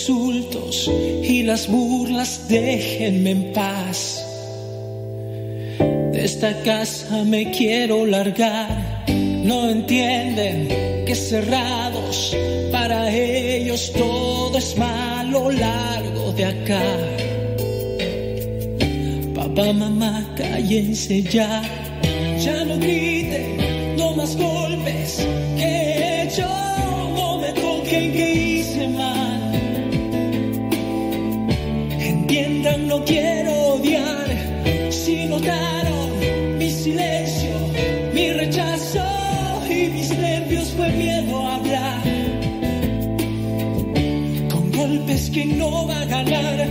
insultos y las burlas, déjenme en paz. De esta casa me quiero largar, no entienden que cerrados para ellos todo es malo largo de acá. Papá, mamá, cállense ya, ya no griten, no más golpes No quiero odiar, si notaron mi silencio, mi rechazo y mis nervios fue miedo a hablar. Con golpes que no va a ganar,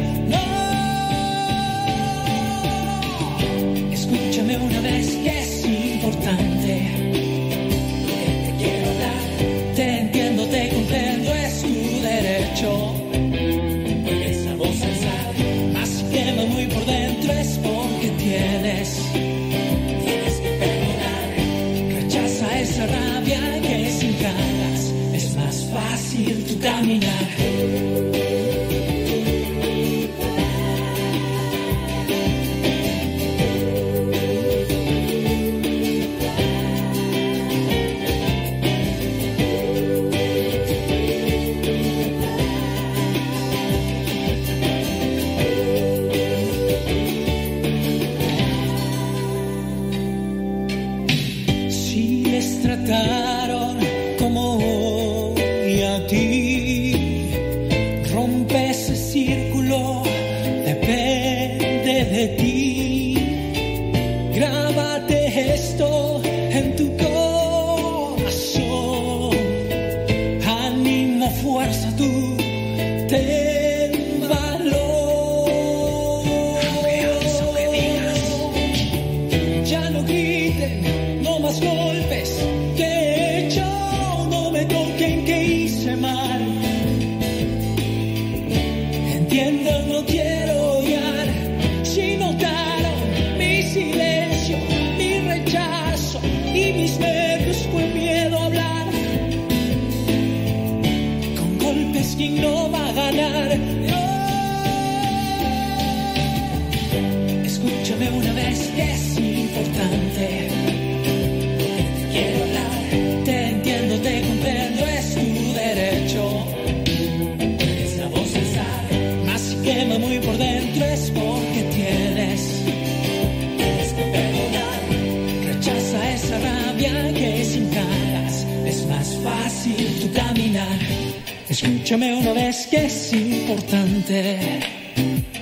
Escúchame una vez que es importante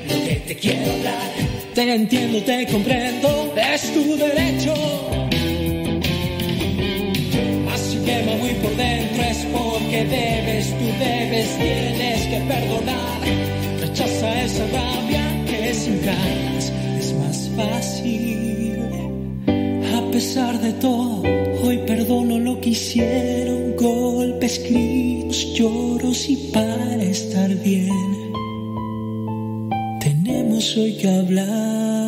lo que te quiero hablar. Te entiendo, te comprendo, es tu derecho. Si quema muy por dentro es porque debes, tú debes, tienes que perdonar. Rechaza esa rabia que sin ganas es más fácil. A pesar de todo, hoy perdono lo que hicieron, golpes, gritos, lloros y para estar bien tenemos hoy que hablar.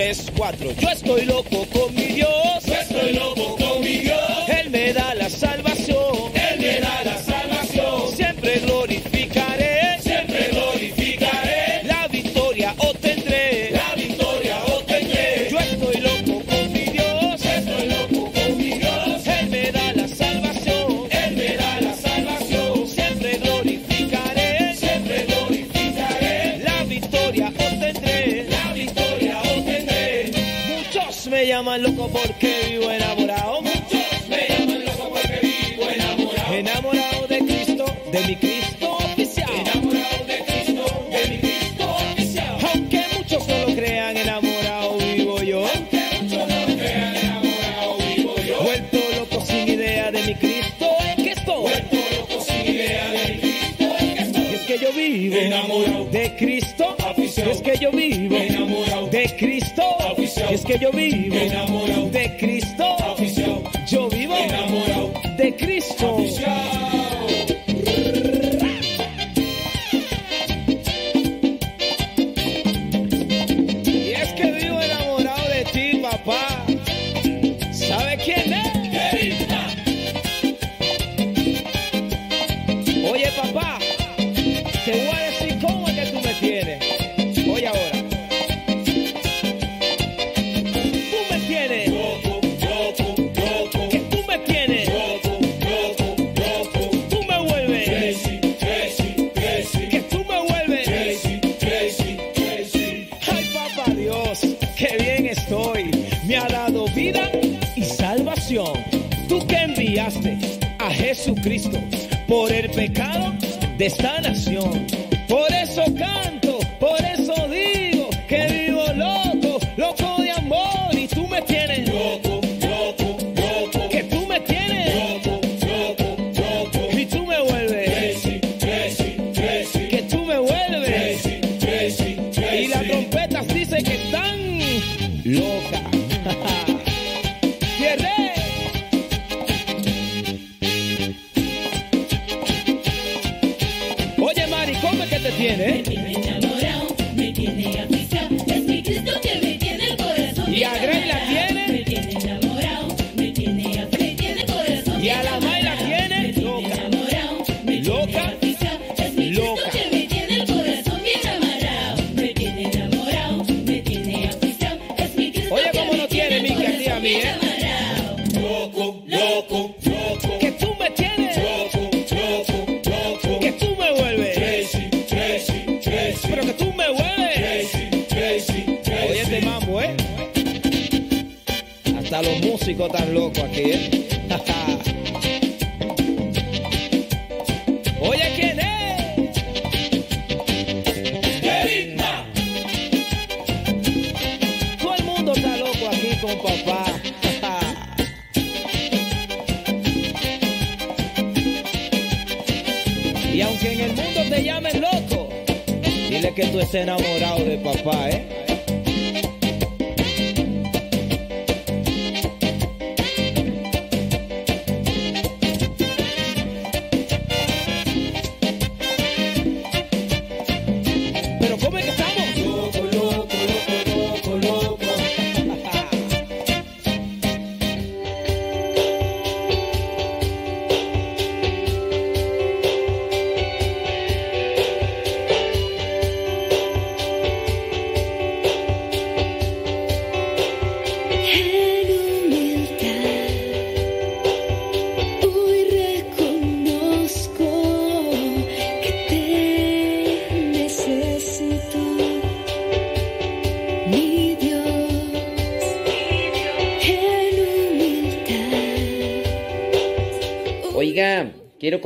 3, 4. Yo estoy de mi Cristo oficial. Enamorado de Cristo, de mi Cristo oficial. Aunque muchos no lo crean, enamorado vivo yo. Aunque muchos no lo crean, enamorado vivo yo. Vuelto loco sin idea de mi Cristo en que estoy. Vuelto loco sin idea de mi Cristo en que estoy. Es que yo vivo enamorado de Cristo, es que yo vivo de Cristo, es que yo vivo de Cristo, yo vivo de Cristo. Y Jesucristo por el pecado de esta nación. Aquí, ¿eh? Oye, ¿quién es? Todo el mundo está loco aquí con papá. Y aunque en el mundo te llamen loco, dile que tú estés enamorado de papá, ¿eh?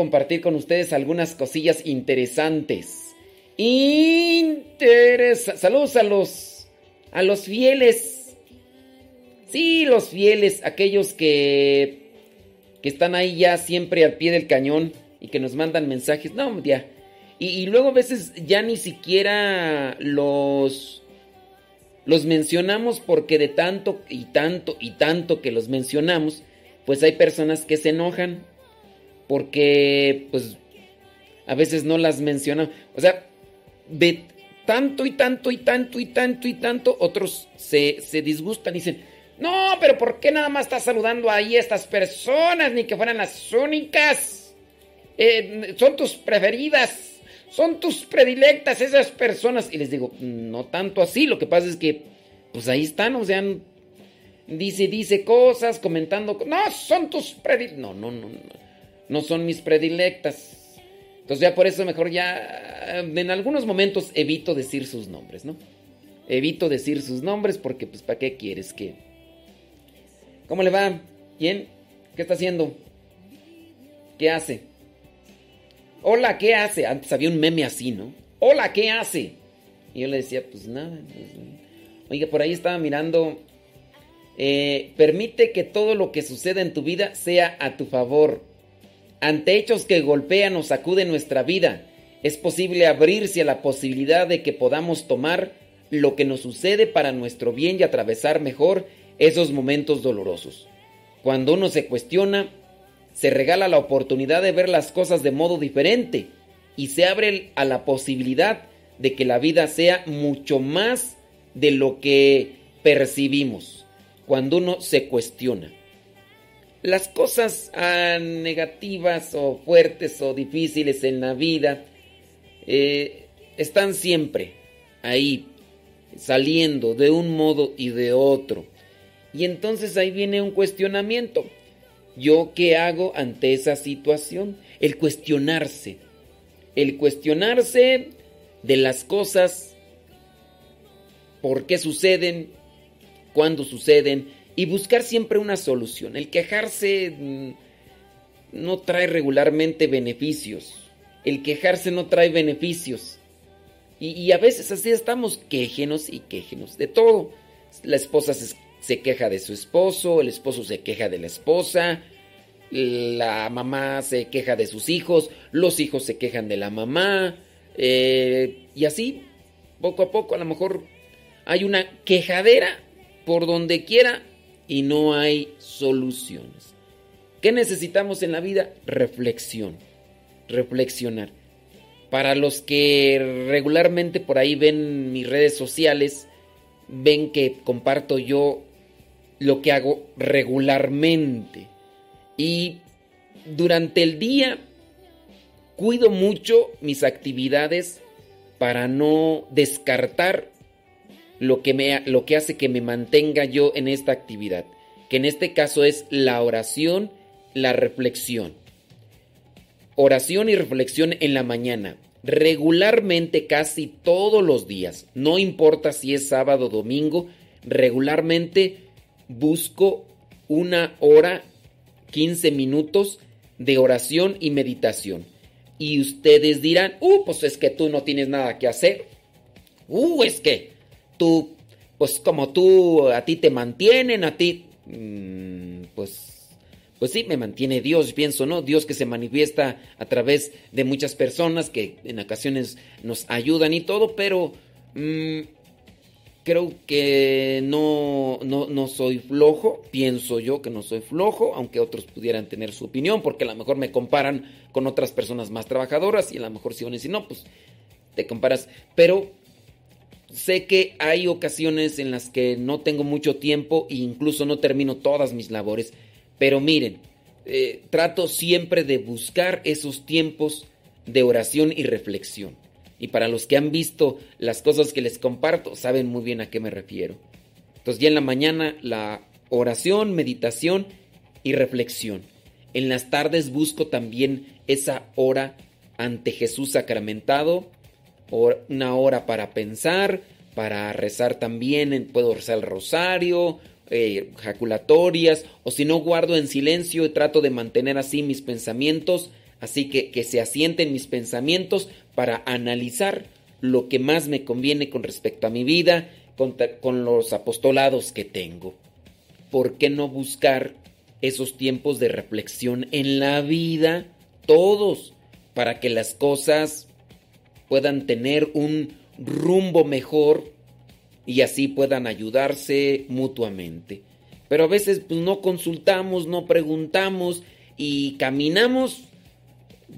Compartir con ustedes algunas cosillas interesantes. Interesa Saludos a los a los fieles. Sí, los fieles, aquellos que que están ahí ya siempre al pie del cañón y que nos mandan mensajes. No, ya. Y, y luego a veces ya ni siquiera los los mencionamos porque de tanto y tanto y tanto que los mencionamos, pues hay personas que se enojan porque pues a veces no las mencionamos. O sea, de tanto y tanto y tanto y tanto y tanto, otros se, se disgustan y dicen, no, pero ¿por qué nada más estás saludando ahí a estas personas? Ni que fueran las únicas. Eh, son tus preferidas, son tus predilectas esas personas. Y les digo, no tanto así, lo que pasa es que, pues ahí están, o sea, dice, dice cosas, comentando, co- no, son tus predilectas. No, no, no, no, no son mis predilectas. Entonces ya por eso mejor ya, en algunos momentos evito decir sus nombres, ¿no? Evito decir sus nombres porque, pues, ¿para qué quieres que... ¿Cómo le va? ¿Bien? ¿Qué está haciendo? ¿Qué hace? Hola, ¿qué hace? Antes había un meme así, ¿no? Hola, ¿qué hace? Y yo le decía, pues nada. Oiga, por ahí estaba mirando. eh, permite que todo lo que suceda en tu vida sea a tu favor. Ante hechos que golpean o sacuden nuestra vida, es posible abrirse a la posibilidad de que podamos tomar lo que nos sucede para nuestro bien y atravesar mejor esos momentos dolorosos. Cuando uno se cuestiona, se regala la oportunidad de ver las cosas de modo diferente y se abre a la posibilidad de que la vida sea mucho más de lo que percibimos cuando uno se cuestiona. Las cosas ah, negativas o fuertes o difíciles en la vida eh, están siempre ahí, saliendo de un modo y de otro. Y entonces ahí viene un cuestionamiento. ¿Yo qué hago ante esa situación? El cuestionarse. El cuestionarse de las cosas, por qué suceden, cuándo suceden, y buscar siempre una solución. El quejarse mm, no trae regularmente beneficios. El quejarse no trae beneficios. Y, a veces así estamos, quejenos y quejenos de todo. La esposa se, se queja de su esposo, el esposo se queja de la esposa, la mamá se queja de sus hijos, los hijos se quejan de la mamá, eh, y así, poco a poco, a lo mejor hay una quejadera por donde quiera y no hay soluciones. ¿Qué necesitamos en la vida? Reflexión, reflexionar. Para los que regularmente por ahí ven mis redes sociales, ven que comparto yo lo que hago regularmente. Y durante el día cuido mucho mis actividades para no descartar lo que, me, lo que hace que me mantenga yo en esta actividad, que en este caso es la oración, la reflexión. Oración y reflexión en la mañana, regularmente casi todos los días, no importa si es sábado o domingo, regularmente busco una hora, 15 minutos de oración y meditación. Y ustedes dirán, uh, pues es que tú no tienes nada que hacer. Uh, es que tú, pues como tú, a ti te mantienen, a ti, mm, pues, pues sí, me mantiene Dios, pienso, ¿no? Dios que se manifiesta a través de muchas personas que en ocasiones nos ayudan y todo, pero mm, creo que no, no, no soy flojo, pienso yo que no soy flojo, aunque otros pudieran tener su opinión, porque a lo mejor me comparan con otras personas más trabajadoras y a lo mejor si van y no, pues te comparas, pero sé que hay ocasiones en las que no tengo mucho tiempo e incluso no termino todas mis labores, pero miren, eh, trato siempre de buscar esos tiempos de oración y reflexión. Y para los que han visto las cosas que les comparto, saben muy bien a qué me refiero. Entonces ya en la mañana la oración, meditación y reflexión. En las tardes busco también esa hora ante Jesús sacramentado, una hora para pensar, para rezar también, puedo rezar el rosario, eh, jaculatorias, o si no guardo en silencio y trato de mantener así mis pensamientos Así que que se asienten mis pensamientos para analizar lo que más me conviene con respecto a mi vida, con, con los apostolados que tengo. ¿Por qué no buscar esos tiempos de reflexión en la vida, todos, para que las cosas puedan tener un rumbo mejor y así puedan ayudarse mutuamente? Pero a veces pues, no consultamos, no preguntamos y caminamos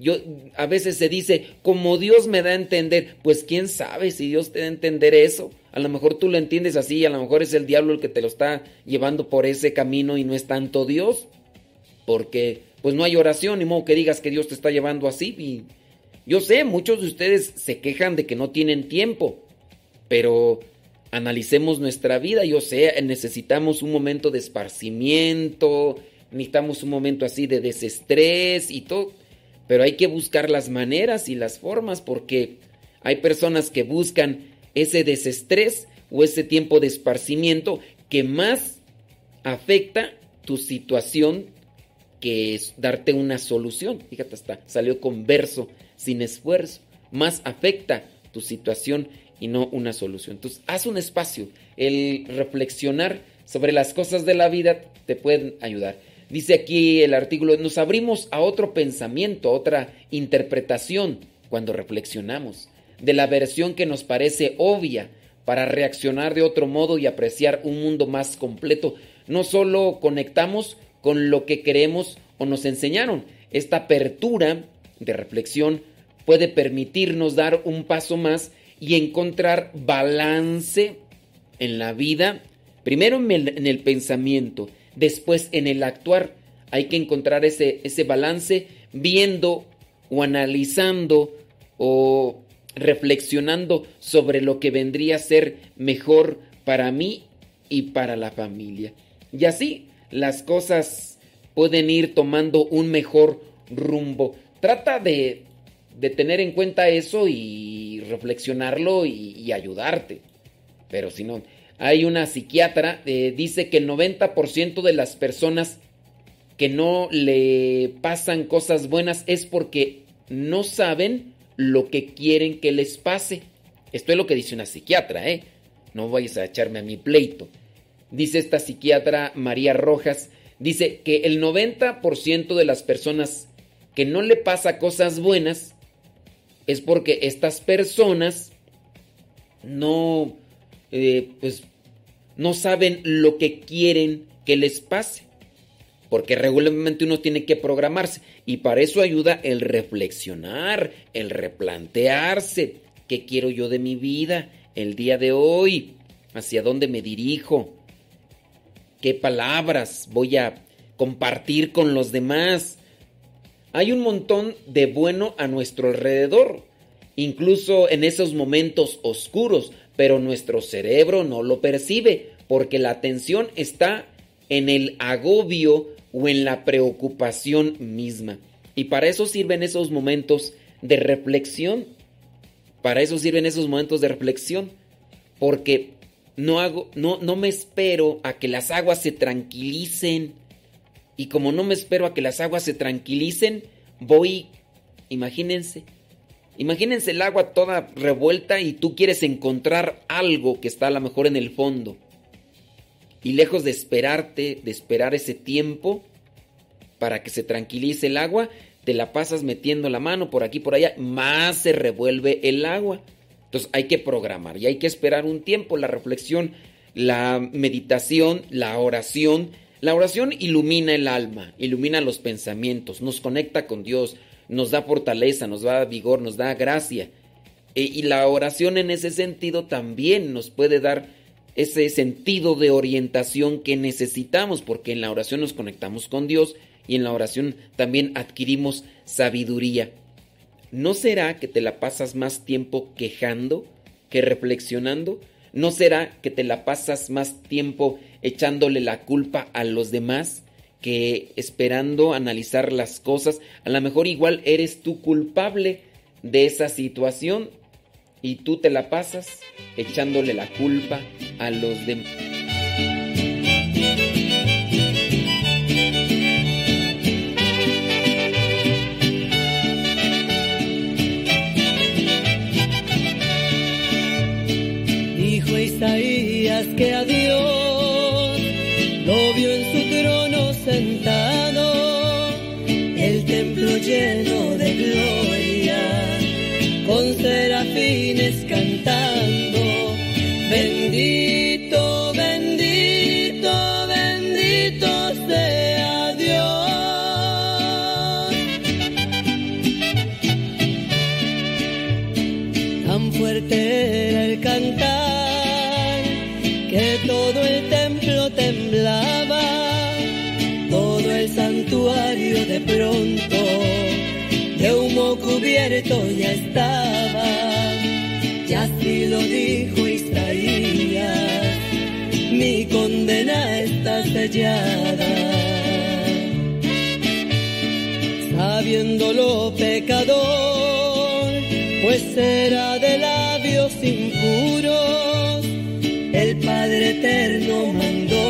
yo a veces se dice, como Dios me da a entender, pues quién sabe si Dios te da a entender eso. A lo mejor tú lo entiendes así, a lo mejor es el diablo el que te lo está llevando por ese camino y no es tanto Dios. Porque pues no hay oración, ni modo que digas que Dios te está llevando así. Yo sé, muchos de ustedes se quejan de que no tienen tiempo, pero analicemos nuestra vida. Yo sé, necesitamos un momento de esparcimiento, necesitamos un momento así de desestrés y todo pero hay que buscar las maneras y las formas porque hay personas que buscan ese desestrés o ese tiempo de esparcimiento que más afecta tu situación que es darte una solución. Fíjate, hasta salió con verso sin esfuerzo. Más afecta tu situación y no una solución. Entonces, haz un espacio. El reflexionar sobre las cosas de la vida te pueden ayudar. Dice aquí el artículo, nos abrimos a otro pensamiento, a otra interpretación cuando reflexionamos, de la versión que nos parece obvia, para reaccionar de otro modo y apreciar un mundo más completo. No solo conectamos con lo que queremos o nos enseñaron, esta apertura de reflexión puede permitirnos dar un paso más y encontrar balance en la vida, primero en el, en el pensamiento, después en el actuar. Hay que encontrar ese, ese balance viendo o analizando o reflexionando sobre lo que vendría a ser mejor para mí y para la familia. Y así las cosas pueden ir tomando un mejor rumbo. Trata de, de tener en cuenta eso y reflexionarlo y, ayudarte. Pero si no, hay una psiquiatra, eh, dice que el 90% de las personas que no le pasan cosas buenas es porque no saben lo que quieren que les pase. Esto es lo que dice una psiquiatra, ¿eh? No vayas a echarme a mi pleito. Dice esta psiquiatra María Rojas, dice que el 90% de las personas que no le pasa cosas buenas es porque estas personas no, eh, pues, no saben lo que quieren que les pase. Porque regularmente uno tiene que programarse y para eso ayuda el reflexionar, el replantearse. ¿Qué quiero yo de mi vida el día de hoy? ¿Hacia dónde me dirijo? ¿Qué palabras voy a compartir con los demás? Hay un montón de bueno a nuestro alrededor, incluso en esos momentos oscuros, pero nuestro cerebro no lo percibe porque la atención está en el agobio o en la preocupación misma. Y para eso sirven esos momentos de reflexión. Para eso sirven esos momentos de reflexión. Porque no hago, no, no me espero a que las aguas se tranquilicen. Y como no me espero a que las aguas se tranquilicen, voy, imagínense, imagínense el agua toda revuelta y tú quieres encontrar algo que está a lo mejor en el fondo. Y lejos de esperarte, de esperar ese tiempo para que se tranquilice el agua, te la pasas metiendo la mano por aquí, por allá, más se revuelve el agua. Entonces hay que programar y hay que esperar un tiempo. La reflexión, la meditación, la oración. La oración ilumina el alma, ilumina los pensamientos, nos conecta con Dios, nos da fortaleza, nos da vigor, nos da gracia. E, y la oración en ese sentido también nos puede dar ese sentido de orientación que necesitamos, porque en la oración nos conectamos con Dios y en la oración también adquirimos sabiduría. ¿No será que te la pasas más tiempo quejando que reflexionando? ¿No será que te la pasas más tiempo echándole la culpa a los demás que esperando analizar las cosas? A lo mejor igual eres tú culpable de esa situación y tú te la pasas echándole la culpa a los demás. Dijo Isaías que a el templo lleno de gloria, con serafines cantando, bendito, pronto de humo cubierto ya estaba, y así lo dijo Isaías, mi condena está sellada sabiéndolo pecador, pues era de labios impuros, el Padre Eterno mandó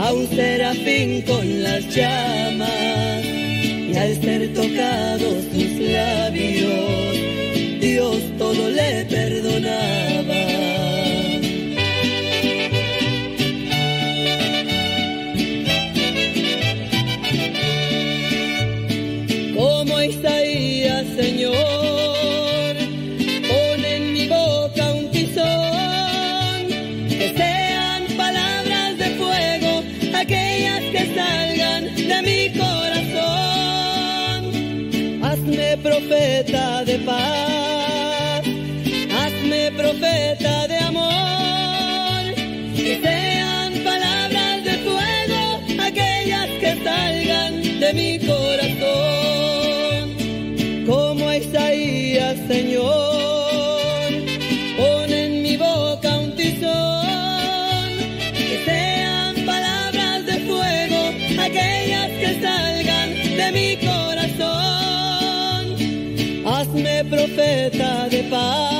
a un serafín con las llamas, y al ser tocados sus labios, Dios todo le perdonaba. de paz. bye.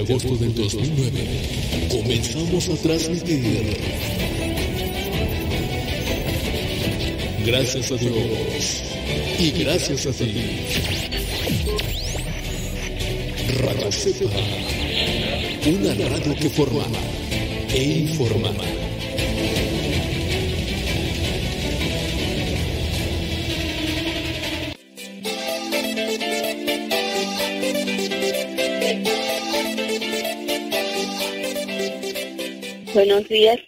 Agosto del 2009 comenzamos a transmitir. Gracias a Dios y gracias a ti. Radio Cepa, una radio que forma e informa. Buenos días,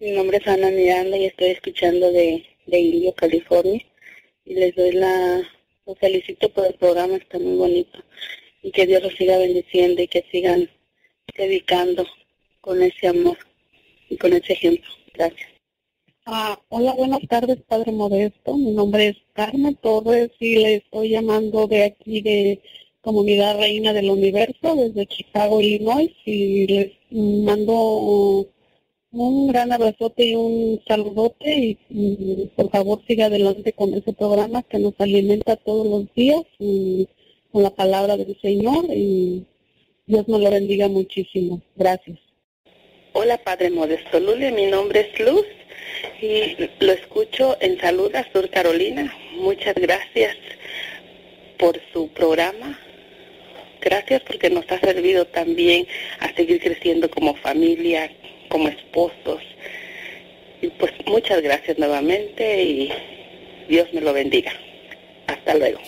mi nombre es Ana Miranda y estoy escuchando de, de Indio, California. Y les doy la, los felicito por el programa, está muy bonito. Y que Dios los siga bendiciendo y que sigan dedicando con ese amor y con ese ejemplo. Gracias. Ah, hola, buenas tardes, Padre Modesto. Mi nombre es Carmen Torres y le estoy llamando de aquí de Comunidad Reina del Universo, desde Chicago, Illinois. Y les mando un gran abrazote y un saludote y, por favor siga adelante con ese programa que nos alimenta todos los días y con la palabra del Señor y Dios nos lo bendiga muchísimo. Gracias. Hola, Padre Modesto Lule, mi nombre es Luz y lo escucho en Saluda, Sur Carolina. Muchas gracias por su programa. Gracias porque nos ha servido también a seguir creciendo como familia, como esposos. Y pues muchas gracias nuevamente y Dios me lo bendiga. Hasta luego.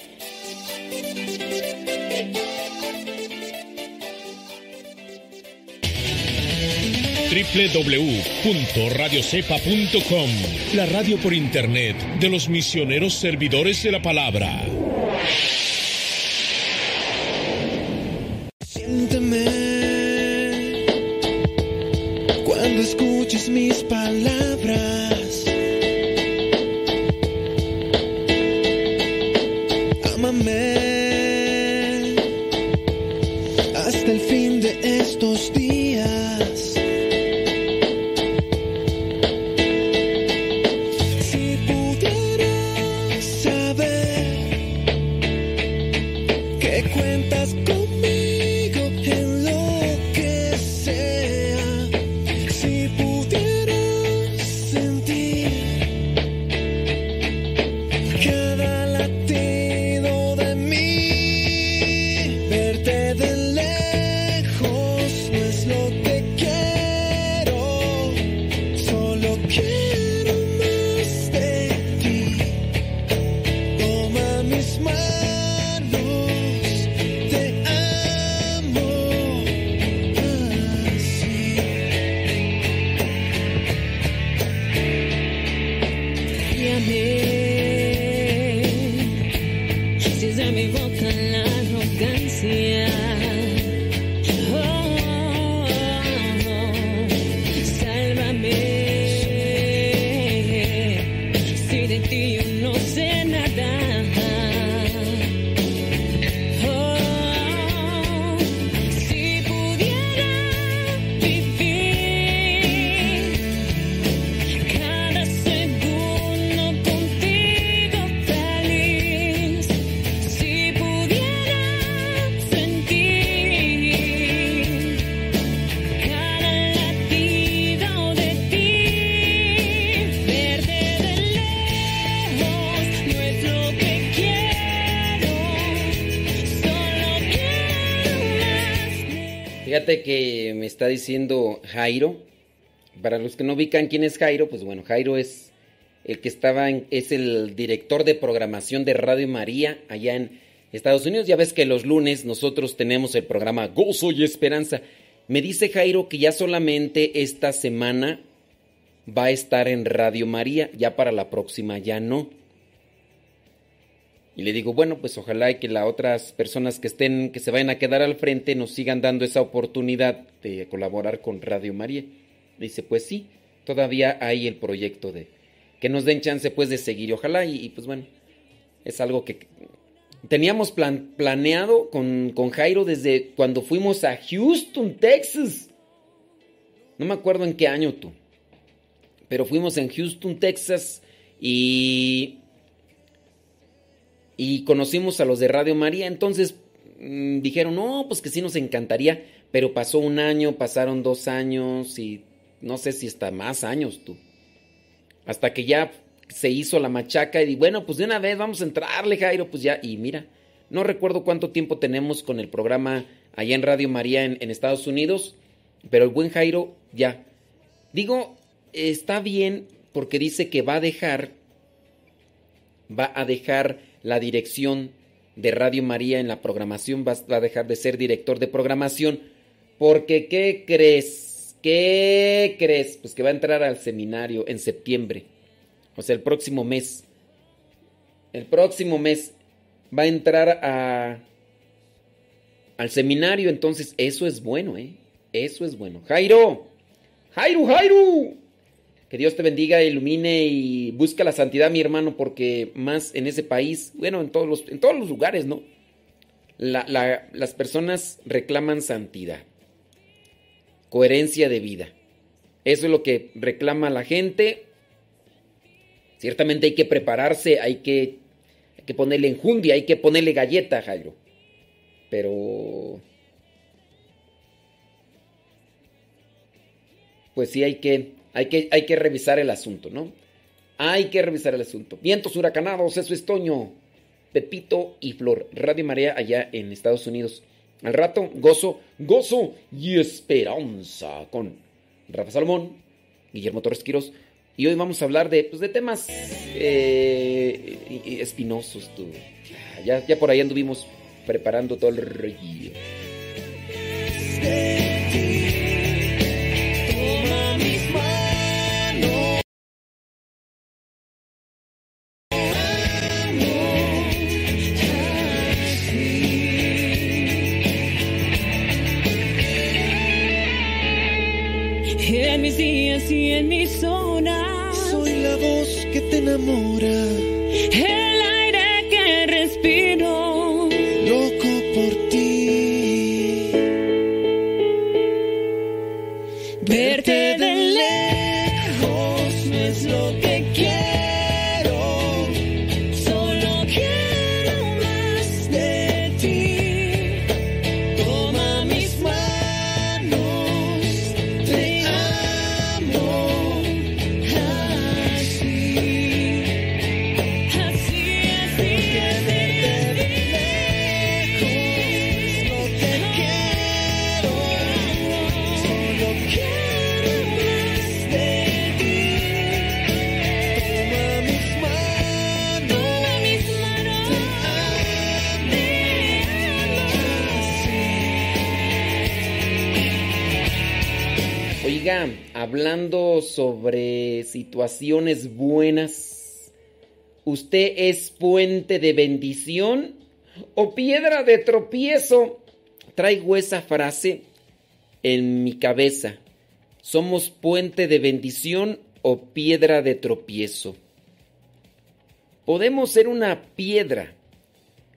www.radiocepa.com, la radio por internet de los misioneros servidores de la palabra. Fíjate que me está diciendo Jairo. Para los que no ubican quién es Jairo, pues bueno, Jairo es el que estaba en, es el director de programación de Radio María allá en Estados Unidos. Ya ves que los lunes nosotros tenemos el programa Gozo y Esperanza. Me dice Jairo que ya solamente esta semana va a estar en Radio María, ya para la próxima ya no. Y le digo, bueno, pues ojalá y que las otras personas que estén, que se vayan a quedar al frente, nos sigan dando esa oportunidad de colaborar con Radio María. Dice, pues sí, todavía hay el proyecto de que nos den chance pues de seguir. Ojalá y, y pues bueno, es algo que teníamos plan, planeado con, con Jairo desde cuando fuimos a Houston, Texas. No me acuerdo en qué año tú. Pero fuimos en Houston, Texas y y conocimos a los de Radio María, entonces mmm, dijeron, no, pues que sí nos encantaría, pero pasó un año, pasaron dos años y no sé si hasta más años tú. Hasta que ya se hizo la machaca y bueno, pues de una vez vamos a entrarle, Jairo, pues ya, y mira, no recuerdo cuánto tiempo tenemos con el programa allá en Radio María en Estados Unidos, pero el buen Jairo ya. Digo, está bien porque dice que va a dejar, va a dejar la dirección de Radio María en la programación, va, a dejar de ser director de programación, porque ¿qué crees? ¿Qué crees? Pues que va a entrar al seminario en septiembre, o sea, el próximo mes. El próximo mes va a entrar a, al seminario, entonces eso es bueno, ¿eh? Eso es bueno. Jairo, Jairo, Jairo. Que Dios te bendiga, ilumine y busca la santidad, mi hermano, porque más en ese país, bueno, en todos los, en todos los lugares, ¿no? La, la, las personas reclaman santidad, coherencia de vida. Eso es lo que reclama la gente. Ciertamente hay que prepararse, hay que, hay que ponerle enjundia, hay que ponerle galleta, Jairo. Pero... Pues sí hay que hay que, hay que revisar el asunto, ¿no? Hay que revisar el asunto. Vientos huracanados, eso es Toño, Pepito y Flor. Radio María allá en Estados Unidos. Al rato, gozo, gozo y esperanza con Rafa Salomón, Guillermo Torres Quiros. Y hoy vamos a hablar de, pues, de temas eh, espinosos. Ya, ya por ahí anduvimos preparando todo el rollo. Situaciones buenas, ¿usted es puente de bendición o piedra de tropiezo? Traigo esa frase en mi cabeza. ¿Somos puente de bendición o piedra de tropiezo? Podemos ser una piedra,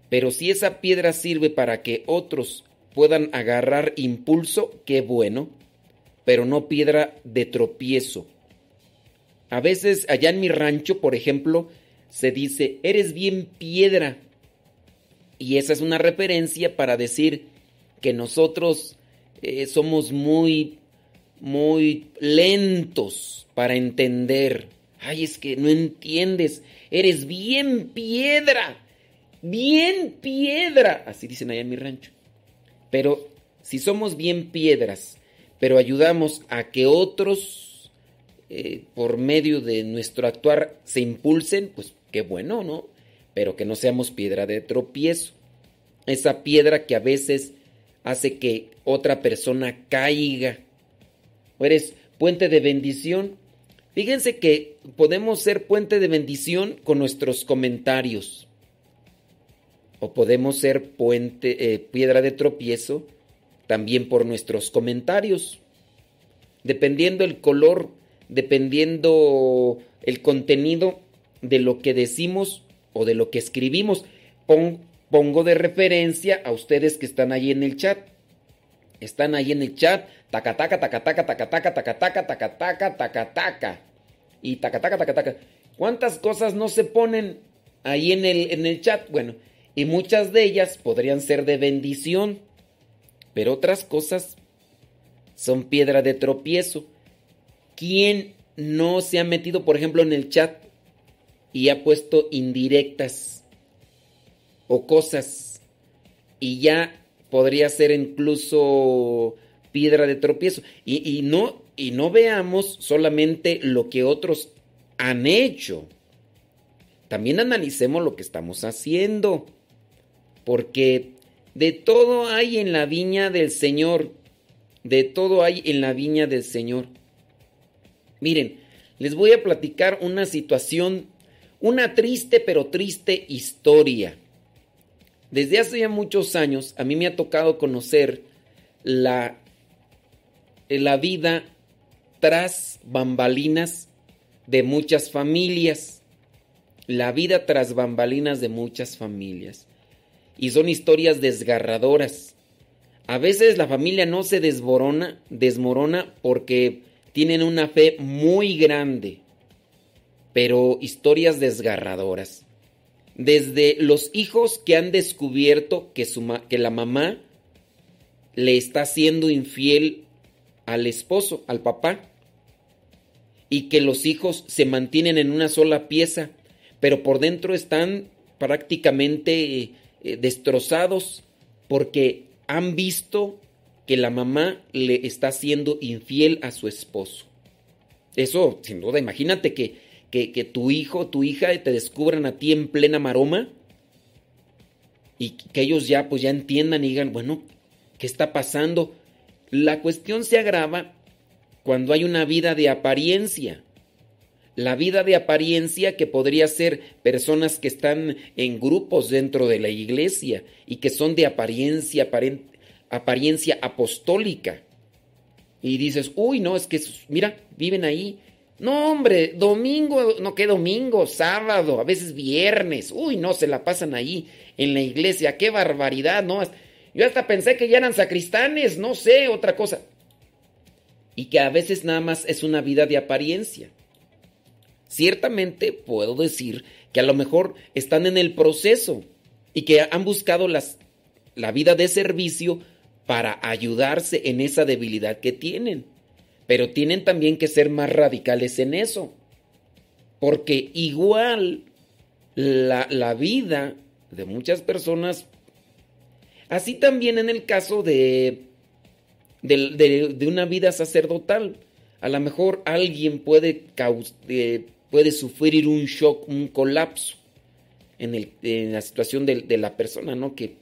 pero si esa piedra sirve para que otros puedan agarrar impulso, qué bueno pero no piedra de tropiezo. A veces allá en mi rancho, por ejemplo, se dice, eres bien piedra. Y esa es una referencia para decir que nosotros eh, somos muy, muy lentos para entender. Ay, es que no entiendes, eres bien piedra, bien piedra. Así dicen allá en mi rancho. Pero si somos bien piedras, pero ayudamos a que otros, eh, por medio de nuestro actuar, se impulsen, pues qué bueno, ¿no? Pero que no seamos piedra de tropiezo. Esa piedra que a veces hace que otra persona caiga. O eres puente de bendición. Fíjense que podemos ser puente de bendición con nuestros comentarios. O podemos ser puente, eh, piedra de tropiezo también por nuestros comentarios. Dependiendo el color, dependiendo el contenido de lo que decimos o de lo que escribimos. Pon- pongo de referencia a ustedes que están ahí en el chat. Están ahí en el chat. Taca, taca, taca, taca, taca, taca. Y taca, taca, taca, taca. ¿Cuántas cosas no se ponen ahí en el, en el chat? Bueno, y muchas de ellas podrían ser de bendición. Pero otras cosas son piedra de tropiezo. ¿Quién no se ha metido, por ejemplo, en el chat y ha puesto indirectas o cosas y ya podría ser incluso piedra de tropiezo? Y, y no, y no veamos solamente lo que otros han hecho. También analicemos lo que estamos haciendo. Porque de todo hay en la viña del Señor. De todo hay en la viña del Señor. Miren, les voy a platicar una situación, una triste pero triste historia. Desde hace ya muchos años a mí me ha tocado conocer la, la vida tras bambalinas de muchas familias. La vida tras bambalinas de muchas familias. Y son historias desgarradoras. A veces la familia no se desborona, desmorona porque tienen una fe muy grande, pero historias desgarradoras. Desde los hijos que han descubierto que, la mamá le está siendo infiel al esposo, al papá, y que los hijos se mantienen en una sola pieza, pero por dentro están prácticamente eh, destrozados porque han visto que la mamá le está siendo infiel a su esposo. Eso, sin duda, imagínate que, que, tu hijo, tu hija te descubran a ti en plena maroma y que ellos ya pues ya entiendan y digan, bueno, ¿qué está pasando? La cuestión se agrava cuando hay una vida de apariencia. La vida de apariencia que podría ser personas que están en grupos dentro de la iglesia y que son de apariencia, aparen- apariencia apostólica. Y dices, uy, no, es que, mira, viven ahí. No, hombre, domingo, no que domingo, sábado, a veces viernes. Uy, no, se la pasan ahí en la iglesia. Qué barbaridad, ¿no? Yo hasta pensé que ya eran sacristanes, no sé, otra cosa. Y que a veces nada más es una vida de apariencia. Ciertamente puedo decir que a lo mejor están en el proceso y que han buscado la vida de servicio para ayudarse en esa debilidad que tienen. Pero tienen también que ser más radicales en eso. Porque igual la, la vida de muchas personas, así también en el caso de, de, de una vida sacerdotal, a lo mejor alguien puede, eh, puede sufrir un shock, un colapso en, el- en la situación de, de la persona, ¿no? Que,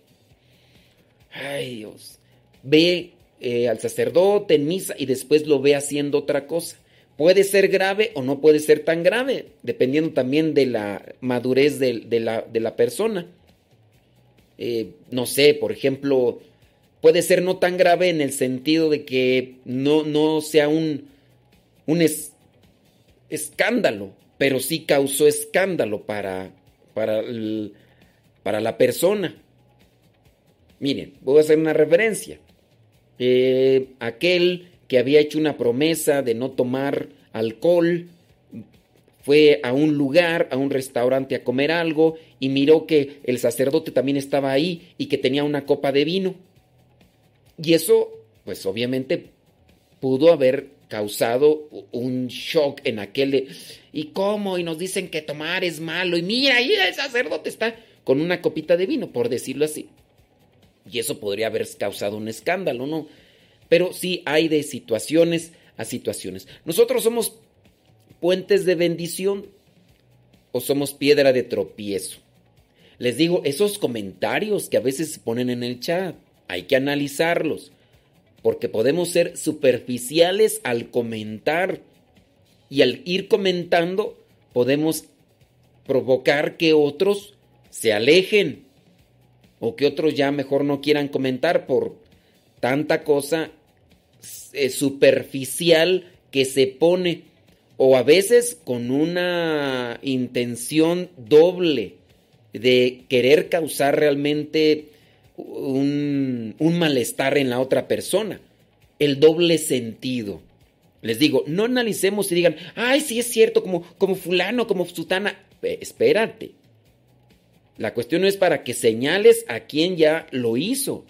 ay Dios, ve eh, al sacerdote en misa y después lo ve haciendo otra cosa. Puede ser grave o no puede ser tan grave, dependiendo también de la madurez de, la, de la persona. Eh, no sé, por ejemplo, puede ser no tan grave en el sentido de que no, no sea un, un es- escándalo, pero sí causó escándalo para, para, el- para la persona. Miren, voy a hacer una referencia. Eh, aquel que había hecho una promesa de no tomar alcohol, fue a un lugar, a un restaurante a comer algo y miró que el sacerdote también estaba ahí y que tenía una copa de vino. Y eso, pues obviamente, pudo haber causado un shock en aquel de, ¿y cómo? Y nos dicen que tomar es malo. Y mira, ahí el sacerdote está con una copita de vino, por decirlo así. Y eso podría haber causado un escándalo, ¿no? Pero sí hay de situaciones a situaciones. Nosotros somos puentes de bendición o somos piedra de tropiezo. Les digo, esos comentarios que a veces se ponen en el chat, hay que analizarlos, porque podemos ser superficiales al comentar y al ir comentando podemos provocar que otros se alejen o que otros ya mejor no quieran comentar por tanta cosa eh, superficial que se pone o a veces con una intención doble de querer causar realmente un, un, malestar en la otra persona. El doble sentido. Les digo, no analicemos y digan, ay, sí es cierto, como, como fulano, como sutana. Eh, espérate. La cuestión no es para que señales a quien ya lo hizo.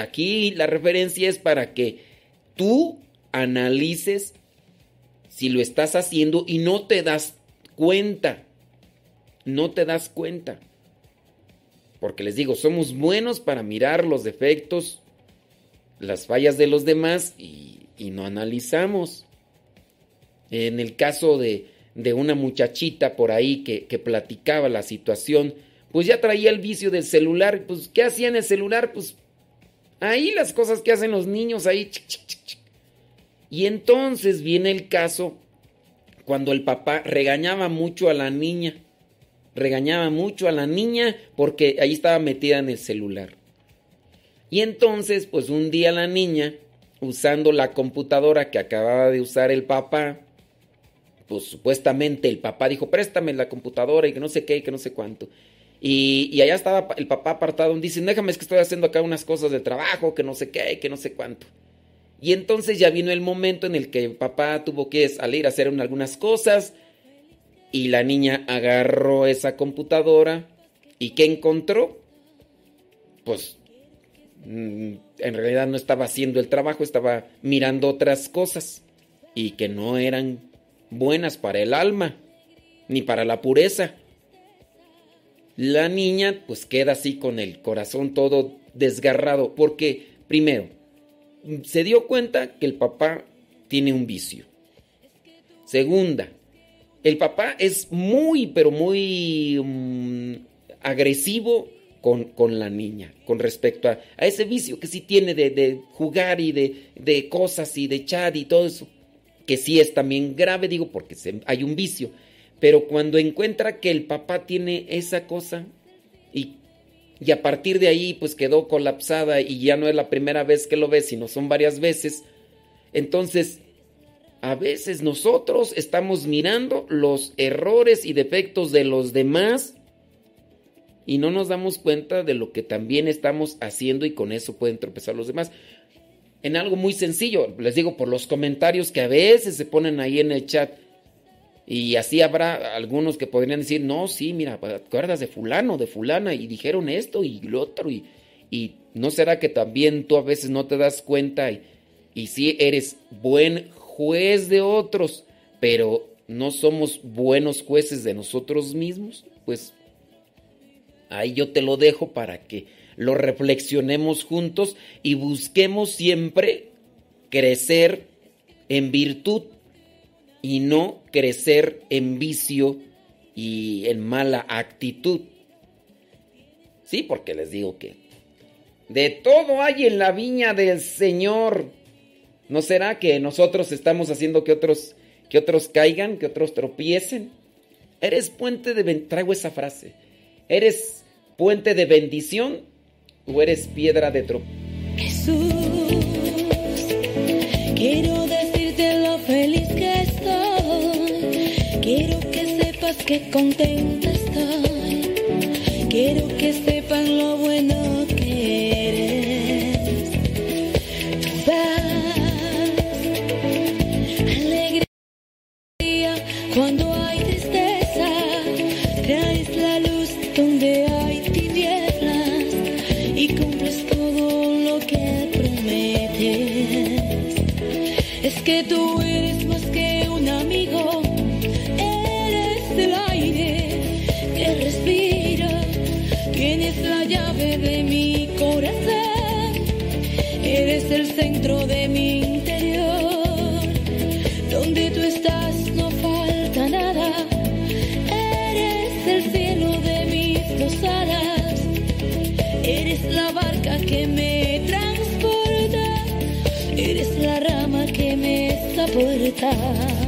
Aquí la referencia es para que tú analices si lo estás haciendo y no te das cuenta. No te das cuenta. Porque les digo, somos buenos para mirar los defectos, las fallas de los demás y no analizamos. En el caso de, de una muchachita por ahí que, que, platicaba la situación, pues ya traía el vicio del celular. Pues, ¿qué hacía en el celular? Pues ahí las cosas que hacen los niños, ahí. Y entonces viene el caso cuando el papá regañaba mucho a la niña. Regañaba mucho a la niña porque ahí estaba metida en el celular. Y entonces, pues un día la niña, usando la computadora que acababa de usar el papá, pues supuestamente el papá dijo, préstame la computadora y que no sé qué y que no sé cuánto. Y, y allá estaba el papá apartado, dice, déjame es que estoy haciendo acá unas cosas de trabajo, que no sé qué y que no sé cuánto. Y entonces ya vino el momento en el que el papá tuvo que salir a hacer algunas cosas y la niña agarró esa computadora y ¿qué encontró? Pues mm, en realidad no estaba haciendo el trabajo, estaba mirando otras cosas y que no eran buenas para el alma ni para la pureza. La niña pues queda así con el corazón todo desgarrado porque primero se dio cuenta que el papá tiene un vicio. Segunda, el papá es muy, pero muy um, agresivo con, con, la niña, con respecto a, a, ese vicio que sí tiene de, de jugar y de, de, cosas y de chat y todo eso, que sí es también grave, digo, porque hay un vicio. Pero cuando encuentra que el papá tiene esa cosa y y a partir de ahí pues quedó colapsada y ya no es la primera vez que lo ve, sino son varias veces. Entonces, a veces nosotros estamos mirando los errores y defectos de los demás y no nos damos cuenta de lo que también estamos haciendo y con eso pueden tropezar los demás. En algo muy sencillo, les digo por los comentarios que a veces se ponen ahí en el chat. Y así habrá algunos que podrían decir, no, sí, mira, ¿te acuerdas de fulano, de fulana? Y dijeron esto y lo otro. Y, y no será que también tú a veces no te das cuenta y, y eres buen juez de otros, pero no somos buenos jueces de nosotros mismos. Pues ahí yo te lo dejo para que lo reflexionemos juntos y busquemos siempre crecer en virtud y no crecer en vicio y en mala actitud. Sí, porque les digo que de todo hay en la viña del Señor. ¿No será que nosotros estamos haciendo que otros que otros caigan, que otros tropiecen? Eres puente de traigo esa frase. ¿Eres puente de bendición o eres piedra de tropiezo? Jesús, quiero decirte lo feliz que estoy. Quiero que sepas que contenta estoy. Quiero que sepan lo bueno me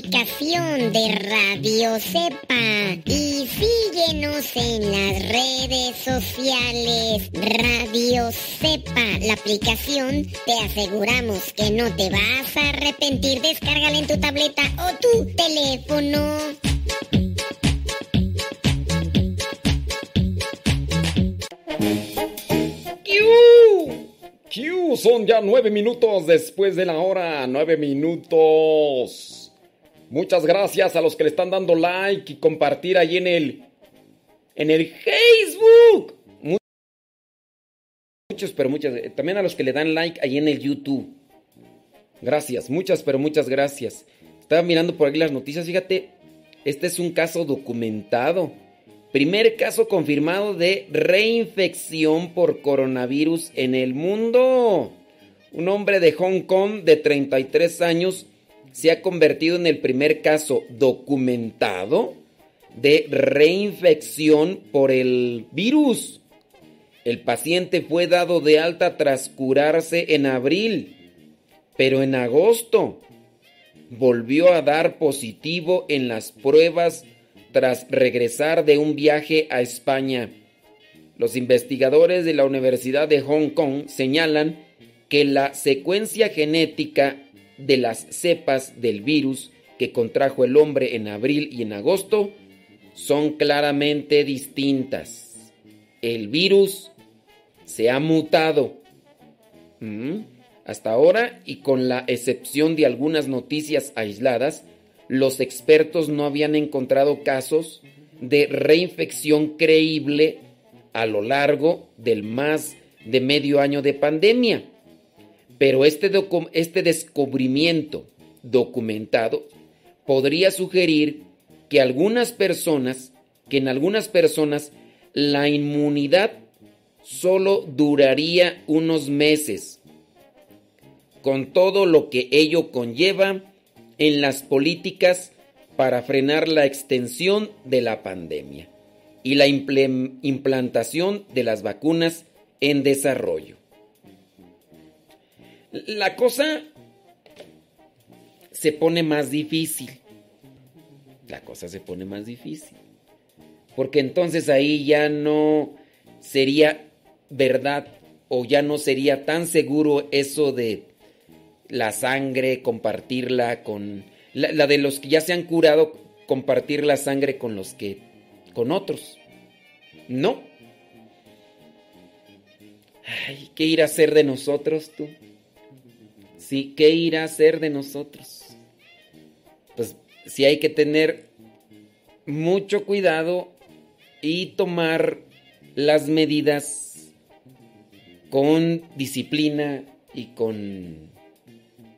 Aplicación de Radio Cepa y síguenos en las redes sociales. Radio Cepa, la aplicación, te aseguramos que no te vas a arrepentir. Descárgala en tu tableta o tu teléfono. ¡Kiu! Son ya nueve minutos después de la hora. Nueve minutos. Muchas gracias a los que le están dando like y compartir ahí en el. En el Facebook. Mu- Muchos, pero muchas. eh, También a los que le dan like ahí en el YouTube. Gracias, muchas, pero muchas gracias. Estaba mirando por aquí las noticias, fíjate. Este es un caso documentado. Primer caso confirmado de reinfección por coronavirus en el mundo. Un hombre de Hong Kong de 33 años se ha convertido en el primer caso documentado de reinfección por el virus. El paciente fue dado de alta tras curarse en abril, pero en agosto volvió a dar positivo en las pruebas tras regresar de un viaje a España. Los investigadores de la Universidad de Hong Kong señalan que la secuencia genética de las cepas del virus que contrajo el hombre en abril y en agosto son claramente distintas. El virus se ha mutado. Mm. Hasta ahora, y con la excepción de algunas noticias aisladas, los expertos no habían encontrado casos de reinfección creíble a lo largo del más de medio año de pandemia. Pero este, este descubrimiento documentado podría sugerir que algunas personas, que en algunas personas la inmunidad solo duraría unos meses, con todo lo que ello conlleva en las políticas para frenar la extensión de la pandemia y la implantación de las vacunas en desarrollo. La cosa se pone más difícil. La cosa se pone más difícil. Porque entonces ahí ya no sería verdad o ya no sería tan seguro eso de la sangre, compartirla con... La, de los que ya se han curado, compartir la sangre con los que... con otros. No. Ay, ¿qué irá a hacer de nosotros tú? Sí, ¿qué irá a hacer de nosotros? Pues sí hay que tener mucho cuidado y tomar las medidas con disciplina y con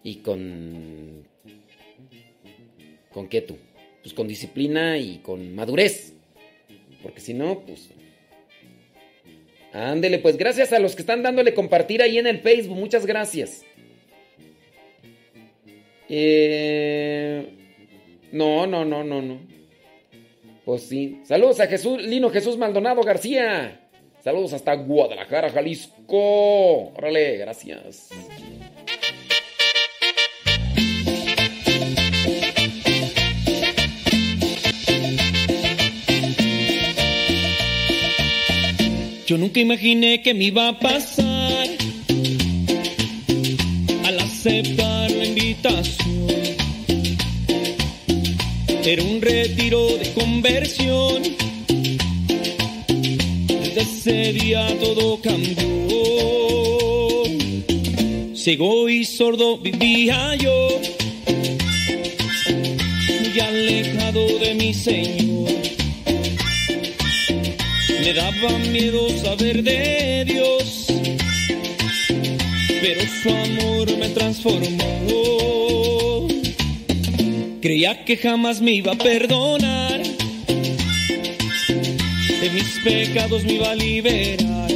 y con con qué tú pues con disciplina y con madurez porque si no pues ándele pues gracias a los que están dándole compartir ahí en el Facebook muchas gracias eh, no no no no no. Pues sí. Saludos a Jesús Lino Jesús Maldonado García. Saludos hasta Guadalajara Jalisco. Órale gracias. Yo nunca imaginé que me iba a pasar. Al aceptar la invitación. Era un retiro de conversión. Desde ese día todo cambió. Ciego y sordo vivía yo, muy alejado de mi Señor. Me daba miedo saber de Dios, pero su amor me transformó. Creía que jamás me iba a perdonar, de mis pecados me iba a liberar.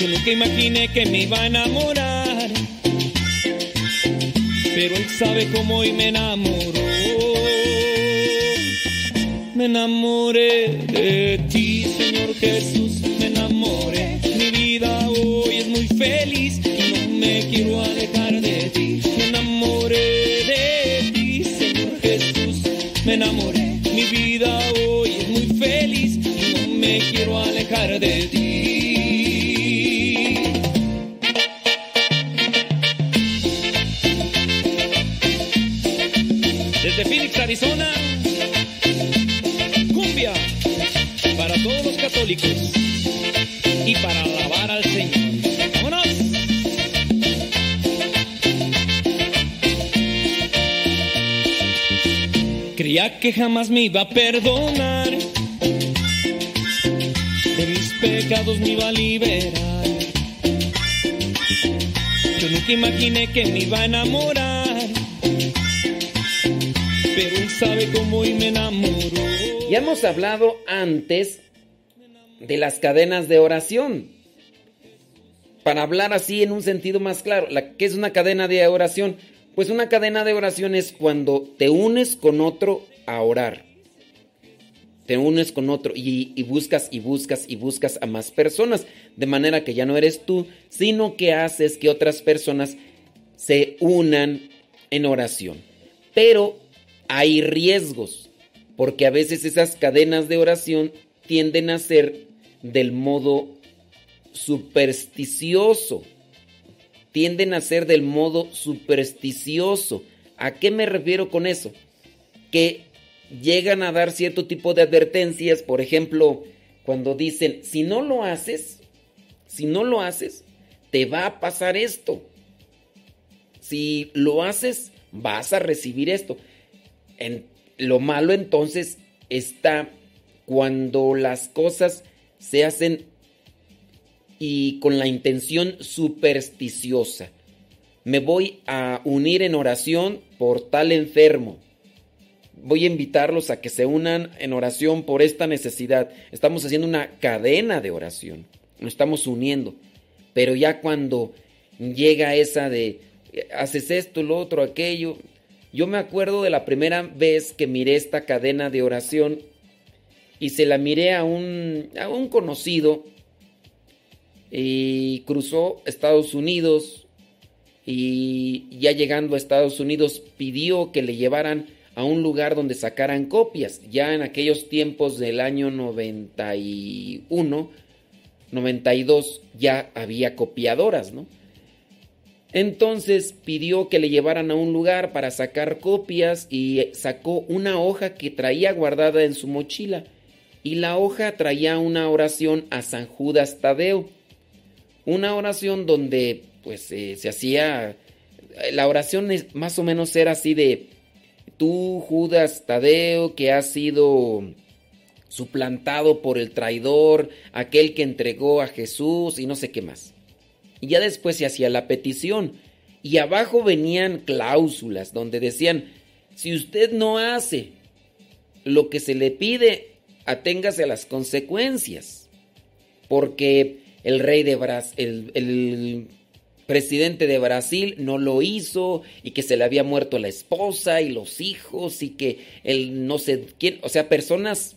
Yo nunca imaginé que me iba a enamorar, pero él sabe cómo hoy me enamoró. Me enamoré de ti, Señor Jesús, me enamoré. Mi vida hoy es muy feliz de ti. Desde Phoenix, Arizona. Cumbia para todos los católicos y para alabar al Señor. Creía que jamás me iba a perdonar, me iba a liberar. Yo nunca imaginé que me iba a enamorar, pero él sabe cómo y me. Ya hemos hablado antes de las cadenas de oración. Para hablar así en un sentido más claro, la, ¿qué es una cadena de oración? Pues una cadena de oración es cuando te unes con otro a orar. Te unes con otro y, y buscas y buscas y buscas a más personas. De manera que ya no eres tú, sino que haces que otras personas se unan en oración. Pero hay riesgos, porque a veces esas cadenas de oración tienden a ser del modo supersticioso. Tienden a ser del modo supersticioso. ¿A qué me refiero con eso? Que llegan a dar cierto tipo de advertencias, por ejemplo, cuando dicen, si no lo haces, si no lo haces, te va a pasar esto. Si lo haces, vas a recibir esto. En, lo malo entonces está cuando las cosas se hacen y con la intención supersticiosa. Me voy a unir en oración por tal enfermo. Voy a invitarlos a que se unan en oración por esta necesidad. Estamos haciendo una cadena de oración. Nos estamos uniendo. Pero ya cuando llega esa de haces esto, lo otro, aquello. Yo me acuerdo de la primera vez que miré esta cadena de oración y se la miré a un, a un conocido y cruzó Estados Unidos y ya llegando a Estados Unidos pidió que le llevaran a un lugar donde sacaran copias. Ya en aquellos tiempos del año 91, 92 ya había copiadoras, ¿no? Entonces pidió que le llevaran a un lugar para sacar copias y sacó una hoja que traía guardada en su mochila. Y la hoja traía una oración a San Judas Tadeo. Una oración donde pues eh, se hacía... La oración es, más o menos era así de... Tú, Judas Tadeo, que has sido suplantado por el traidor, aquel que entregó a Jesús y no sé qué más. Y ya después se hacía la petición. Y abajo venían cláusulas donde decían, si usted no hace lo que se le pide, aténgase a las consecuencias. Porque el rey de Brasil, el, el, presidente de Brasil no lo hizo y que se le había muerto la esposa y los hijos y que él no sé quién, o sea, personas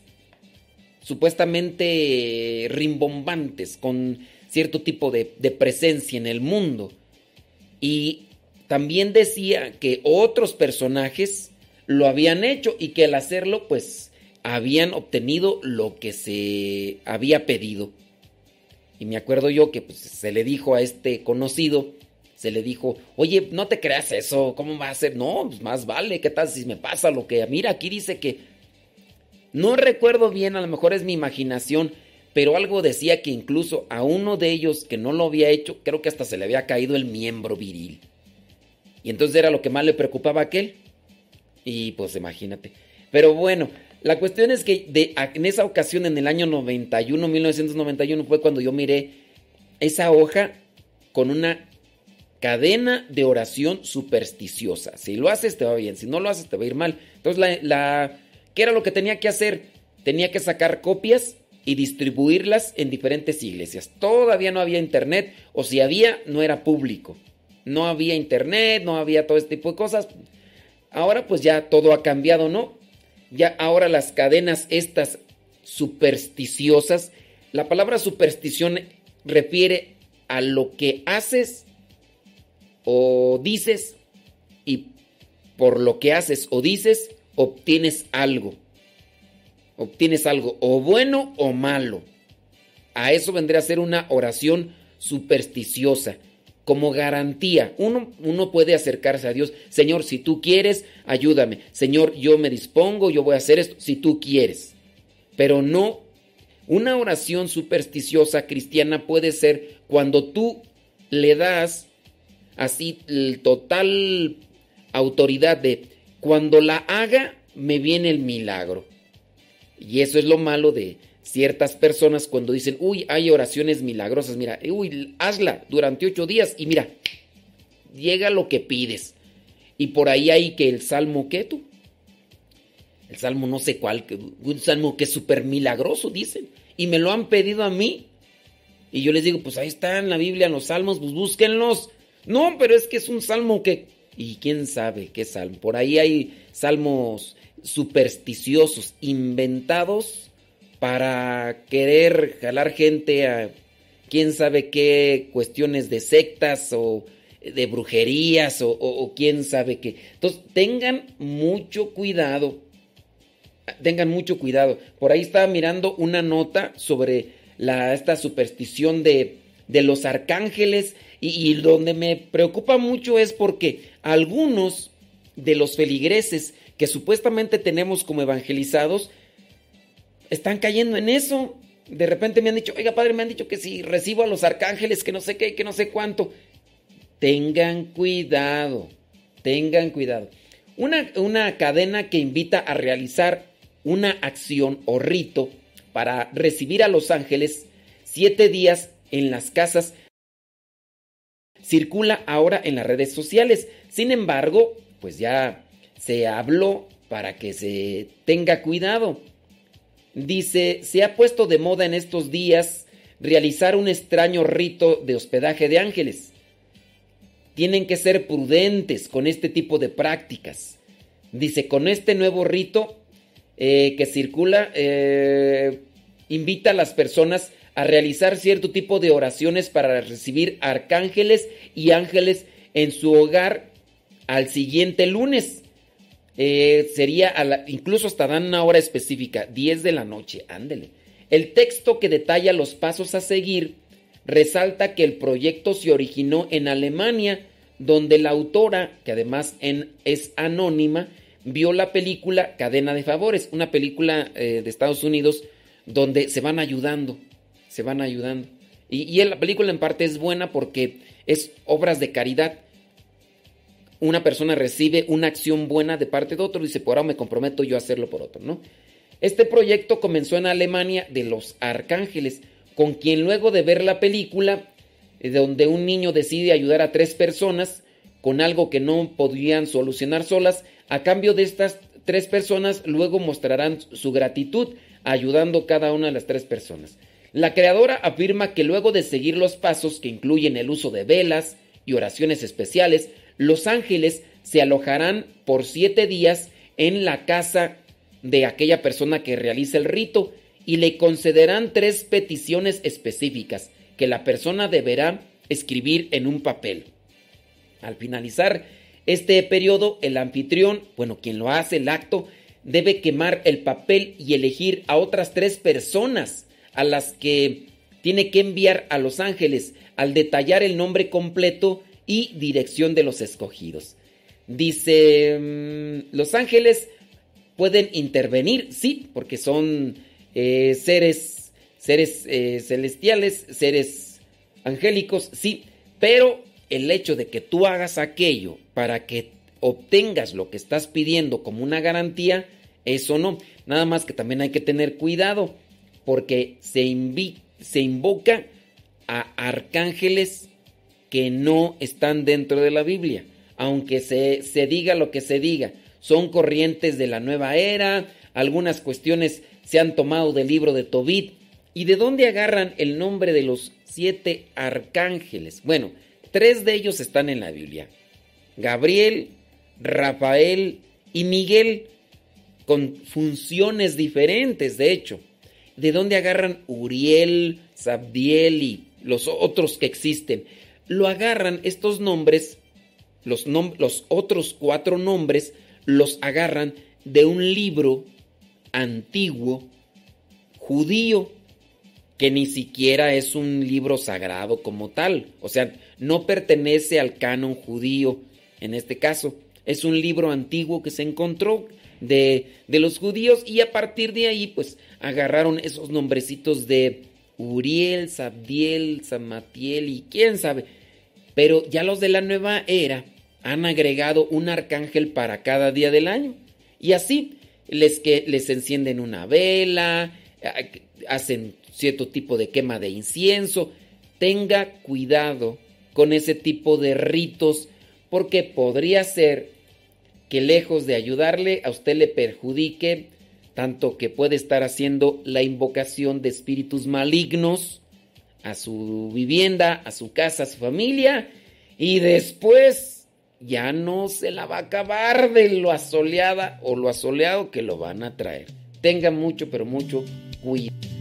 supuestamente rimbombantes con cierto tipo de, de, presencia en el mundo. Y también decía que otros personajes lo habían hecho y que al hacerlo pues habían obtenido lo que se había pedido. Y me acuerdo yo que pues, se le dijo a este conocido, se le dijo, oye, no te creas eso, ¿cómo va a ser? No, pues más vale, ¿qué tal si me pasa lo que... Mira, aquí dice que... No recuerdo bien, a lo mejor es mi imaginación, pero algo decía que incluso a uno de ellos que no lo había hecho, creo que hasta se le había caído el miembro viril. Y entonces era lo que más le preocupaba a aquel. Y pues imagínate. Pero bueno, la cuestión es que de, en esa ocasión, en el año 91, 1991, fue cuando yo miré esa hoja con una cadena de oración supersticiosa. Si lo haces te va bien, si no lo haces te va a ir mal. Entonces, la, ¿qué era lo que tenía que hacer? Tenía que sacar copias y distribuirlas en diferentes iglesias. Todavía no había internet, o si había, no era público. No había internet, no había todo este tipo de cosas. Ahora pues ya todo ha cambiado, ¿no? Ya ahora las cadenas estas supersticiosas, la palabra superstición refiere a lo que haces o dices y por lo que haces o dices obtienes algo obtienes algo o bueno o malo. A eso vendría a ser una oración supersticiosa, como garantía. Uno, uno, puede acercarse a Dios, Señor, si tú quieres, ayúdame. Señor, yo me dispongo, yo voy a hacer esto, si tú quieres. Pero no, una oración supersticiosa cristiana puede ser cuando tú le das así el total autoridad de, cuando la haga, me viene el milagro. Y eso es lo malo de ciertas personas cuando dicen, uy, hay oraciones milagrosas, mira, uy, hazla durante ocho días y mira, llega lo que pides. Y por ahí hay que el salmo, ¿qué tú? El salmo no sé cuál, un salmo que es súper milagroso, dicen. Y me lo han pedido a mí. Y yo les digo, pues ahí está en la Biblia, en los salmos, pues búsquenlos. No, pero es que es un salmo que... Y quién sabe qué salmo. Por ahí hay salmos supersticiosos, inventados para querer jalar gente a quién sabe qué cuestiones de sectas o de brujerías o, quién sabe qué. Entonces, tengan mucho cuidado. Tengan mucho cuidado. Por ahí estaba mirando una nota sobre la, esta superstición de, de los arcángeles y donde me preocupa mucho es porque algunos de los feligreses que supuestamente tenemos como evangelizados están cayendo en eso. De repente me han dicho, oiga padre, me han dicho que si recibo a los arcángeles, que no sé qué, que no sé cuánto. Tengan cuidado, tengan cuidado. Una, una cadena que invita a realizar una acción o rito para recibir a los ángeles siete días en las casas circula ahora en las redes sociales. Sin embargo, pues ya se habló para que se tenga cuidado. Dice, se ha puesto de moda en estos días realizar un extraño rito de hospedaje de ángeles. Tienen que ser prudentes con este tipo de prácticas. Dice, con este nuevo rito eh, que circula, eh, invita a las personas a realizar cierto tipo de oraciones para recibir arcángeles y ángeles en su hogar al siguiente lunes. Eh, sería a la- incluso hasta dan una hora específica, 10 de la noche, ándele. El texto que detalla los pasos a seguir resalta que el proyecto se originó en Alemania, donde la autora, que además es anónima, vio la película Cadena de Favores, una película eh, de Estados Unidos donde se van ayudando, se van ayudando. Y, y la película en parte es buena porque es obras de caridad. Una persona recibe una acción buena de parte de otro y dice, por ahora me comprometo yo a hacerlo por otro, ¿no? Este proyecto comenzó en Alemania de los Arcángeles, con quien luego de ver la película, eh, donde un niño decide ayudar a tres personas con algo que no podían solucionar solas, a cambio de estas tres personas luego mostrarán su gratitud ayudando cada una de las tres personas. La creadora afirma que luego de seguir los pasos que incluyen el uso de velas y oraciones especiales, los ángeles se alojarán por siete días en la casa de aquella persona que realiza el rito y le concederán tres peticiones específicas que la persona deberá escribir en un papel. Al finalizar este periodo, el anfitrión, bueno, quien lo hace el acto, debe quemar el papel y elegir a otras tres personas a las que tiene que enviar a los ángeles al detallar el nombre completo y dirección de los escogidos. Dice, mm, los ángeles pueden intervenir, sí, porque son eh, seres, seres eh, celestiales, seres angélicos, sí, pero el hecho de que tú hagas aquello para que obtengas lo que estás pidiendo como una garantía, eso no. Nada más que también hay que tener cuidado, porque se, invi- se invoca a arcángeles que no están dentro de la Biblia, aunque se, se diga lo que se diga. Son corrientes de la nueva era, algunas cuestiones se han tomado del libro de Tobit. ¿Y de dónde agarran el nombre de los siete arcángeles? Bueno, tres de ellos están en la Biblia. Gabriel, Rafael y Miguel, con funciones diferentes, de hecho. ¿De dónde agarran Uriel, Sabdiel y los otros que existen? Lo agarran estos nombres, los, otros cuatro nombres, los agarran de un libro antiguo judío que ni siquiera es un libro sagrado como tal, o sea, no pertenece al canon judío en este caso, es un libro antiguo que se encontró de, de los judíos y a partir de ahí pues agarraron esos nombrecitos de Uriel, Sabdiel, Samatiel y quién sabe, pero ya los de la nueva era han agregado un arcángel para cada día del año y así les, que, les encienden una vela, hacen cierto tipo de quema de incienso. Tenga cuidado con ese tipo de ritos porque podría ser que lejos de ayudarle a usted le perjudique tanto que puede estar haciendo la invocación de espíritus malignos a su vivienda, a su casa, a su familia y después ya no se la va a acabar de lo asoleada o lo asoleado que lo van a traer. Tenga mucho, pero mucho cuidado.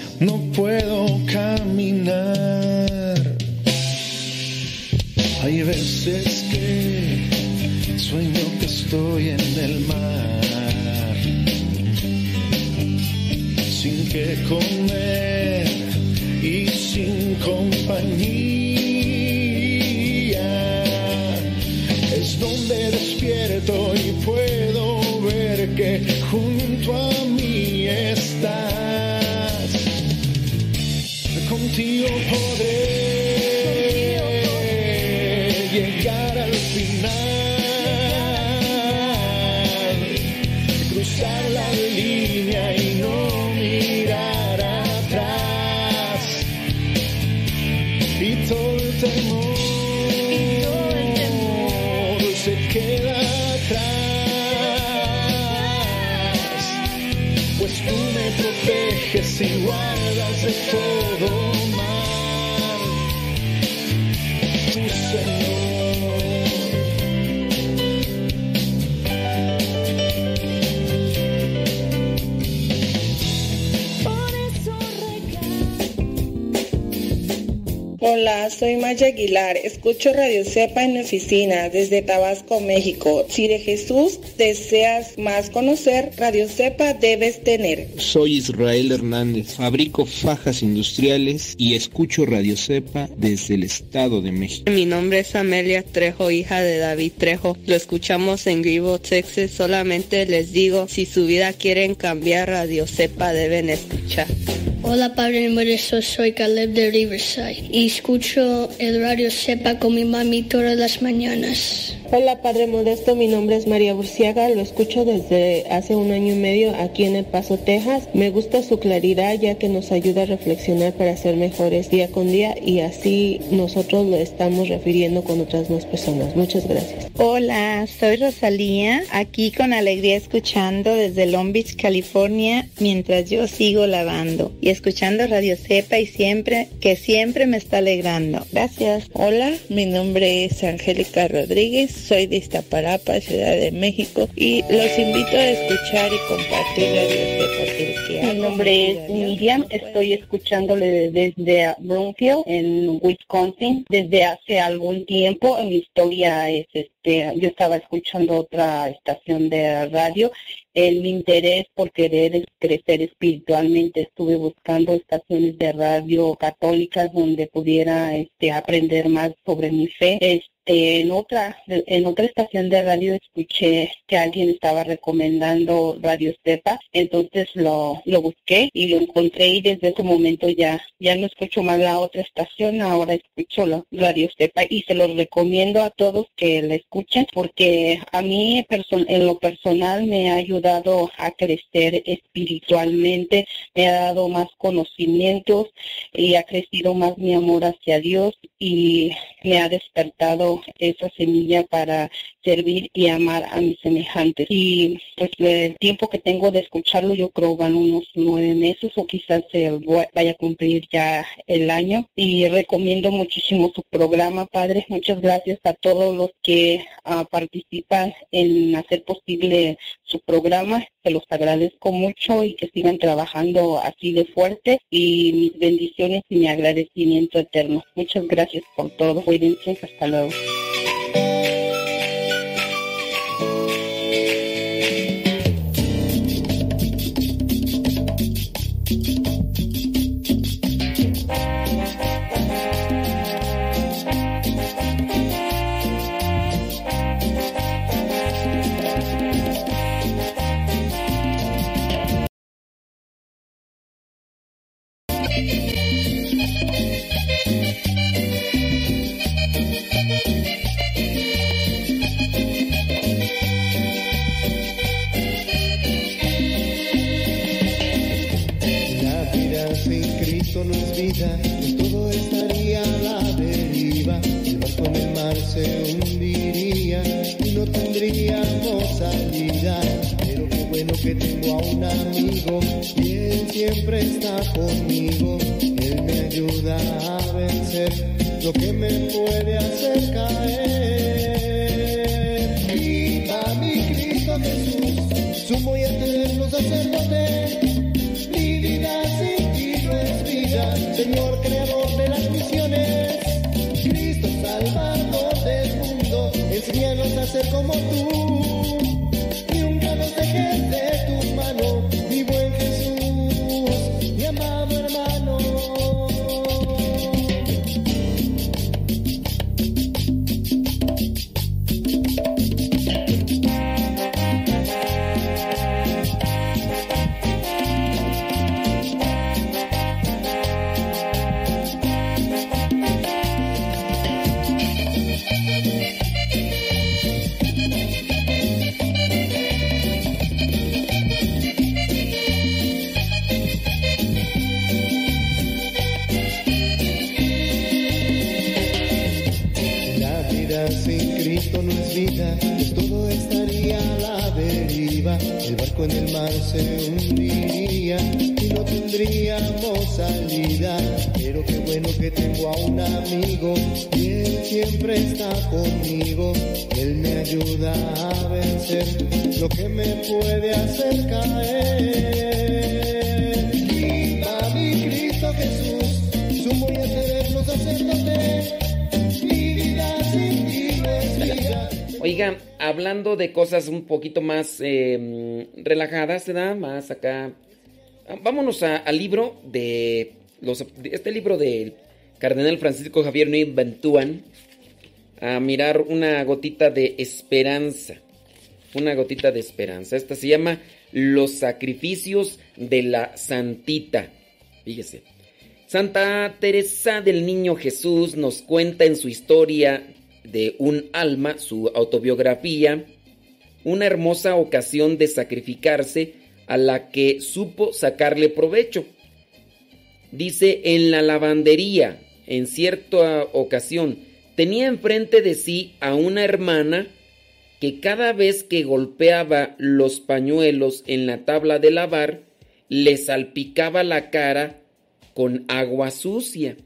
no puedo caminar. Hay veces que sueño que estoy en el mar, sin que comer y sin compañía. Es donde despierto podré llegar al final, cruzar la línea y no mirar atrás. Y todo el temor se queda atrás, pues tú me proteges y guardas de Hola, soy Maya Aguilar. Escucho Radio Cepa en mi oficina desde Tabasco, México. Si de Jesús deseas más conocer, Radio Cepa debes tener. Soy Israel Hernández, fabrico fajas industriales y escucho Radio Cepa desde el Estado de México. Mi nombre es Amelia Trejo, hija de David Trejo. Lo escuchamos en Grivo, Texas. Solamente les digo, si su vida quieren cambiar, Radio Cepa deben escuchar. Hola Padre Modesto, soy Caleb de Riverside y escucho el radio Sepa con mi mami todas las mañanas. Hola Padre Modesto, mi nombre es María Burciaga, lo escucho desde hace un año y medio aquí en El Paso, Texas. Me gusta su claridad ya que nos ayuda a reflexionar para ser mejores día con día y así nosotros lo estamos refiriendo con otras más personas. Muchas gracias. Hola, soy Rosalía, aquí con alegría escuchando desde Long Beach, California, mientras yo sigo lavando y escuchando Radio Cepa y siempre, que siempre me está alegrando. Gracias. Hola, mi nombre es Angélica Rodríguez, soy de Iztapalapa, Ciudad de México y los invito a escuchar y compartir Mi nombre es. Miriam, estoy escuchándole desde Broomfield, en Wisconsin, desde hace algún tiempo. Mi historia es, este, yo estaba escuchando otra estación de radio. En mi interés por querer es crecer espiritualmente, estuve buscando estaciones de radio católicas donde pudiera este, aprender más sobre mi fe. Este, en otra en otra estación de radio escuché que alguien estaba recomendando Radio Cepa, entonces lo, lo busqué y lo encontré y desde ese momento ya ya no escucho más la otra estación, ahora escucho la Radio Cepa y se los recomiendo a todos que la escuchen porque a mí en lo personal me ha ayudado a crecer espiritualmente, me ha dado más conocimientos y ha crecido más mi amor hacia Dios y me ha despertado esa semilla para servir y amar a mis semejantes. Y pues el tiempo que tengo de escucharlo yo creo van unos nueve meses o quizás se vaya a cumplir ya el año y recomiendo muchísimo su programa, Padre. Muchas gracias a todos los que ah, participan en hacer posible su programa. Se los agradezco mucho y que sigan trabajando así de fuerte y mis bendiciones y mi agradecimiento eterno. Muchas gracias por todo. Cuídense. Hasta luego. Vida, todo estaría a la deriva. El barco en el mar se hundiría y no tendríamos salida. Pero qué bueno que tengo a un amigo y él siempre está conmigo. Él me ayuda a vencer lo que me puede hacer caer. Viva mi Cristo Jesús, sumo y eterno sacerdote. Como tú. De cosas un poquito más eh, relajadas, ¿verdad? Más acá. Ah, Vámonos al libro de, este libro del cardenal Francisco Javier Ney Bentúan. A mirar una gotita de esperanza. Una gotita de esperanza. Esta se llama Los sacrificios de la Santita. Fíjese. Santa Teresa del Niño Jesús nos cuenta en su historia de un alma, su autobiografía, una hermosa ocasión de sacrificarse a la que supo sacarle provecho. Dice, en la lavandería, en cierta ocasión, tenía enfrente de sí a una hermana que cada vez que golpeaba los pañuelos en la tabla de lavar, le salpicaba la cara con agua sucia.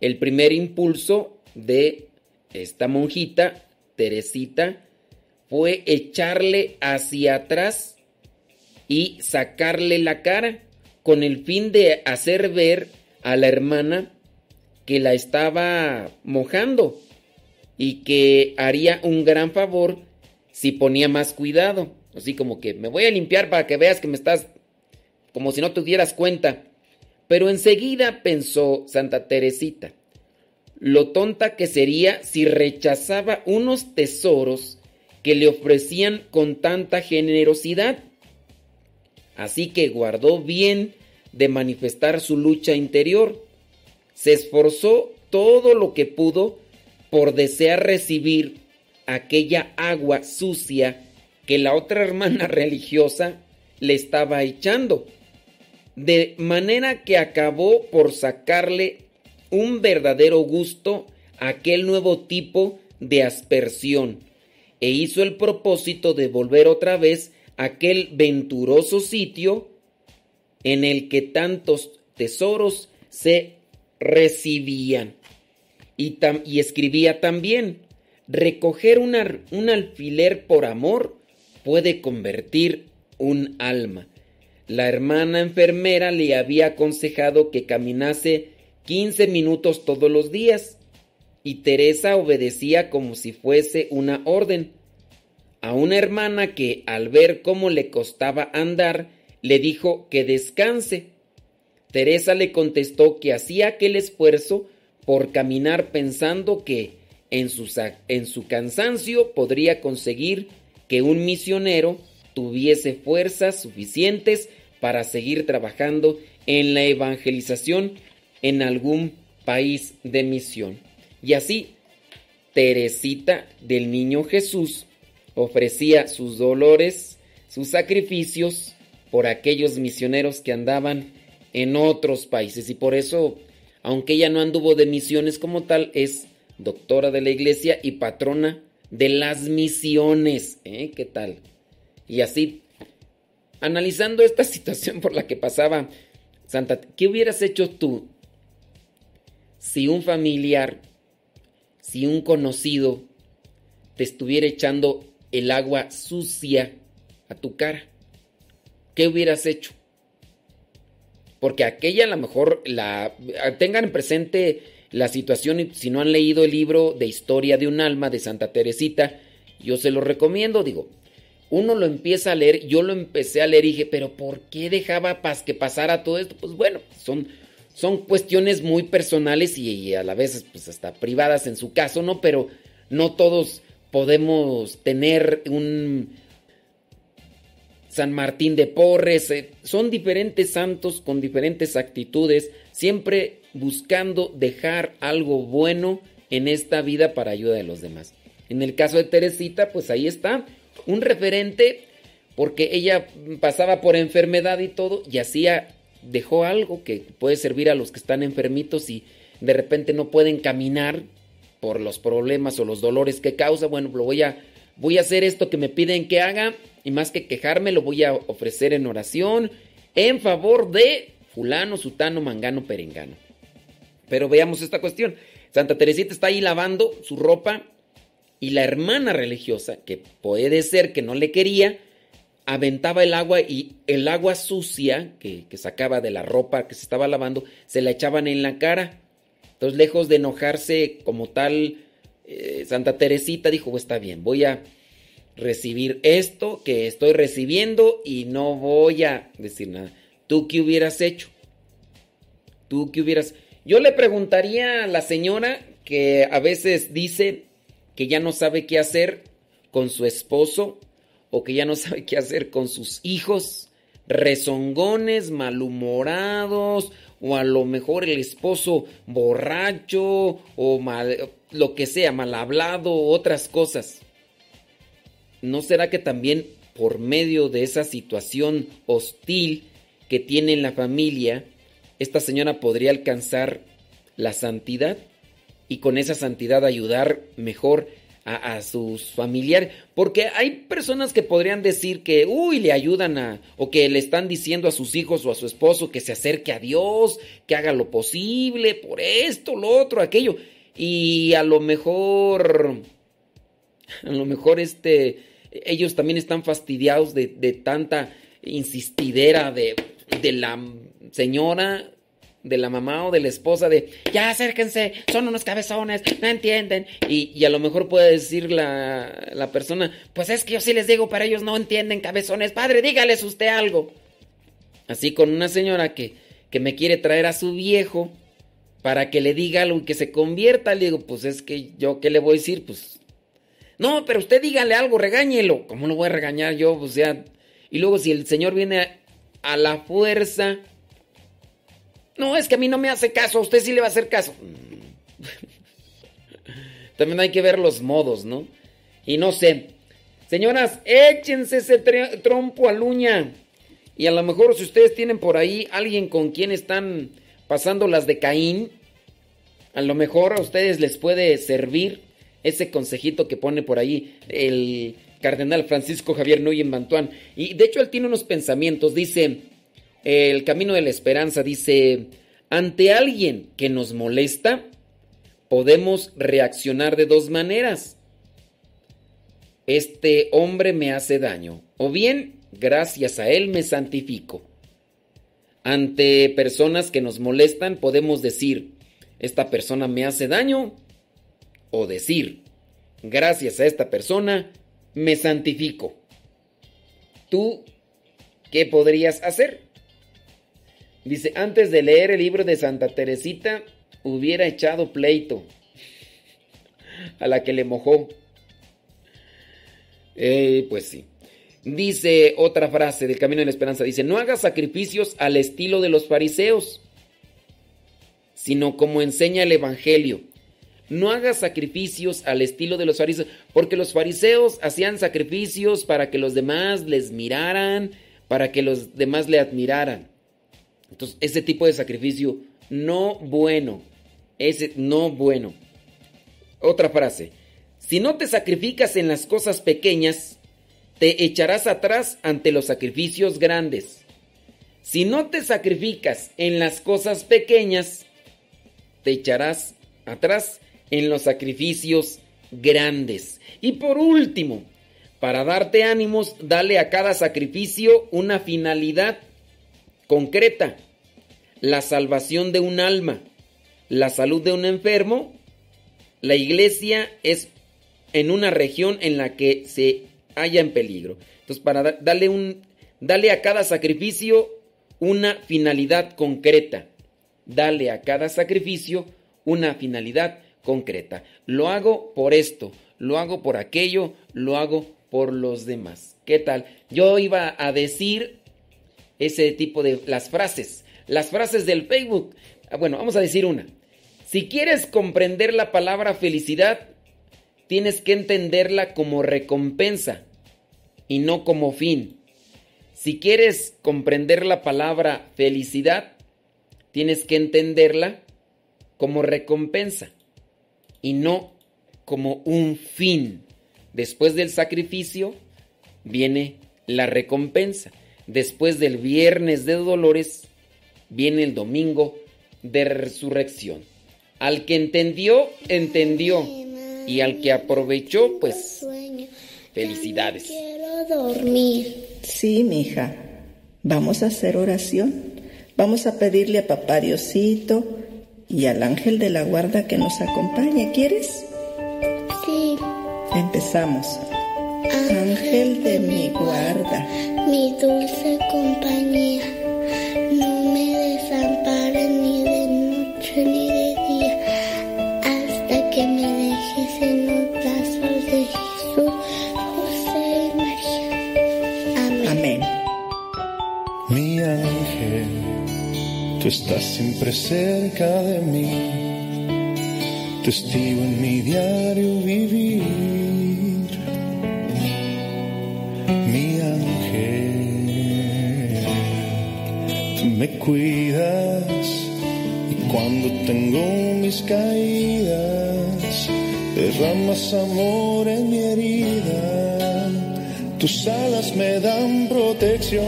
El primer impulso de esta monjita, Teresita, fue echarle hacia atrás y sacarle la cara con el fin de hacer ver a la hermana que la estaba mojando y que haría un gran favor si ponía más cuidado. Así como que me voy a limpiar para que veas que me estás como si no te dieras cuenta. Pero enseguida pensó Santa Teresita, lo tonta que sería si rechazaba unos tesoros que le ofrecían con tanta generosidad. Así que guardó bien de manifestar su lucha interior. Se esforzó todo lo que pudo por desear recibir aquella agua sucia que la otra hermana religiosa le estaba echando. De manera que acabó por sacarle un verdadero gusto aquel nuevo tipo de aspersión e hizo el propósito de volver otra vez a aquel venturoso sitio en el que tantos tesoros se recibían. Y, tam- y escribía también, recoger un, alfiler por amor puede convertir un alma. La hermana enfermera le había aconsejado que caminase 15 minutos todos los días y Teresa obedecía como si fuese una orden. A una hermana que al ver cómo le costaba andar, le dijo que descanse. Teresa le contestó que hacía aquel esfuerzo por caminar pensando que en su, en su cansancio podría conseguir que un misionero tuviese fuerzas suficientes para seguir trabajando en la evangelización en algún país de misión. Y así, Teresita del Niño Jesús ofrecía sus dolores, sus sacrificios por aquellos misioneros que andaban en otros países. Y por eso, aunque ella no anduvo de misiones como tal, es doctora de la iglesia y patrona de las misiones. ¿eh? ¿Qué tal? Y así, analizando esta situación por la que pasaba Santa, ¿qué hubieras hecho tú si un familiar, si un conocido te estuviera echando el agua sucia a tu cara? ¿Qué hubieras hecho? Porque aquella a lo mejor la tengan presente la situación y si no han leído el libro de Historia de un alma de Santa Teresita, yo se lo recomiendo, digo, uno lo empieza a leer, yo lo empecé a leer y dije, pero ¿por qué dejaba pas que pasara todo esto? Pues bueno, son, son cuestiones muy personales y, a la vez pues hasta privadas en su caso, ¿no? Pero no todos podemos tener un San Martín de Porres, eh, son diferentes santos con diferentes actitudes, siempre buscando dejar algo bueno en esta vida para ayuda de los demás. En el caso de Teresita, pues ahí está, un referente porque ella pasaba por enfermedad y todo y hacía dejó algo que puede servir a los que están enfermitos y de repente no pueden caminar por los problemas o los dolores que causa, bueno, lo voy a voy a hacer esto que me piden que haga y más que quejarme lo voy a ofrecer en oración en favor de fulano, sutano, mangano, perengano. Pero veamos esta cuestión. Santa Teresita está ahí lavando su ropa y la hermana religiosa, que puede ser que no le quería, aventaba el agua y el agua sucia que, sacaba de la ropa que se estaba lavando, se la echaban en la cara. Entonces, lejos de enojarse como tal, eh, Santa Teresita dijo, está bien, voy a recibir esto que estoy recibiendo y no voy a decir nada. ¿Tú qué hubieras hecho? ¿Tú qué hubieras... Yo le preguntaría a la señora que a veces dice que ya no sabe qué hacer con su esposo o que ya no sabe qué hacer con sus hijos, rezongones, malhumorados, o a lo mejor el esposo borracho o mal, lo que sea, mal hablado, otras cosas. ¿No será que también por medio de esa situación hostil que tiene en la familia, esta señora podría alcanzar la santidad y con esa santidad ayudar mejor a, sus familiares. Porque hay personas que podrían decir que, uy, le ayudan a, o que le están diciendo a sus hijos o a su esposo que se acerque a Dios, que haga lo posible por esto, lo otro, aquello. Y a lo mejor, a lo mejor este, ellos también están fastidiados de, de tanta insistidera de, de la señora de la mamá o de la esposa de ya acérquense, son unos cabezones, no entienden. Y, y a lo mejor puede decir la, la, persona, pues es que yo sí les digo, pero ellos no entienden cabezones. Padre, dígales usted algo. Así con una señora que, que me quiere traer a su viejo para que le diga algo y que se convierta. Le digo, pues es que yo, ¿qué le voy a decir? Pues, no, pero usted dígale algo, regáñelo. ¿Cómo lo voy a regañar yo? Pues ya. Y luego si el señor viene a la fuerza no, es que a mí no me hace caso, a usted sí le va a hacer caso. También hay que ver los modos, ¿no? Y no sé. Señoras, échense ese trompo a luña. Y a lo mejor si ustedes tienen por ahí alguien con quien están pasando las de Caín, a lo mejor a ustedes les puede servir ese consejito que pone por ahí el cardenal Francisco Javier Nuyen Bantuán. Y de hecho él tiene unos pensamientos, dice... El camino de la esperanza dice, ante alguien que nos molesta, podemos reaccionar de dos maneras. Este hombre me hace daño, o bien, gracias a él me santifico. Ante personas que nos molestan, podemos decir, esta persona me hace daño, o decir, gracias a esta persona me santifico. ¿Tú qué podrías hacer? Dice, antes de leer el libro de Santa Teresita, hubiera echado pleito a la que le mojó. Eh, pues sí. Dice otra frase del Camino de la Esperanza, dice, no hagas sacrificios al estilo de los fariseos, sino como enseña el Evangelio. No hagas sacrificios al estilo de los fariseos, porque los fariseos hacían sacrificios para que los demás les miraran, para que los demás le admiraran. Entonces, ese tipo de sacrificio no bueno, ese no bueno. Otra frase, si no te sacrificas en las cosas pequeñas, te echarás atrás ante los sacrificios grandes. Si no te sacrificas en las cosas pequeñas, te echarás atrás en los sacrificios grandes. Y por último, para darte ánimos, dale a cada sacrificio una finalidad concreta. La salvación de un alma, la salud de un enfermo. La iglesia es en una región en la que se haya en peligro. Entonces, para darle un dale a cada sacrificio una finalidad concreta. Dale a cada sacrificio una finalidad concreta. Lo hago por esto, lo hago por aquello, lo hago por los demás. ¿Qué tal? Yo iba a decir ese tipo de las frases, las frases del Facebook. Ah, Bueno, vamos a decir una. Si quieres comprender la palabra felicidad, tienes que entenderla como recompensa y no como fin. Si quieres comprender la palabra felicidad, tienes que entenderla como recompensa y no como un fin. Después del sacrificio viene la recompensa. Después del viernes de dolores viene el domingo de resurrección. Al que entendió, entendió. Y al que aprovechó, pues felicidades. Quiero dormir. Sí, mija. Vamos a hacer oración. Vamos a pedirle a papá Diosito y al ángel de la guarda que nos acompañe. ¿Quieres? Sí. Empezamos. Ángel de mi guarda. Mi dulce compañía, no me desampares ni de noche ni de día, hasta que me dejes en los brazos de Jesús, José y María. Amén. Amén. Mi ángel, tú estás siempre cerca de mí, testigo en mi diario vivir. Cuidas y cuando tengo mis caídas, derramas amor en mi herida. Tus alas me dan protección.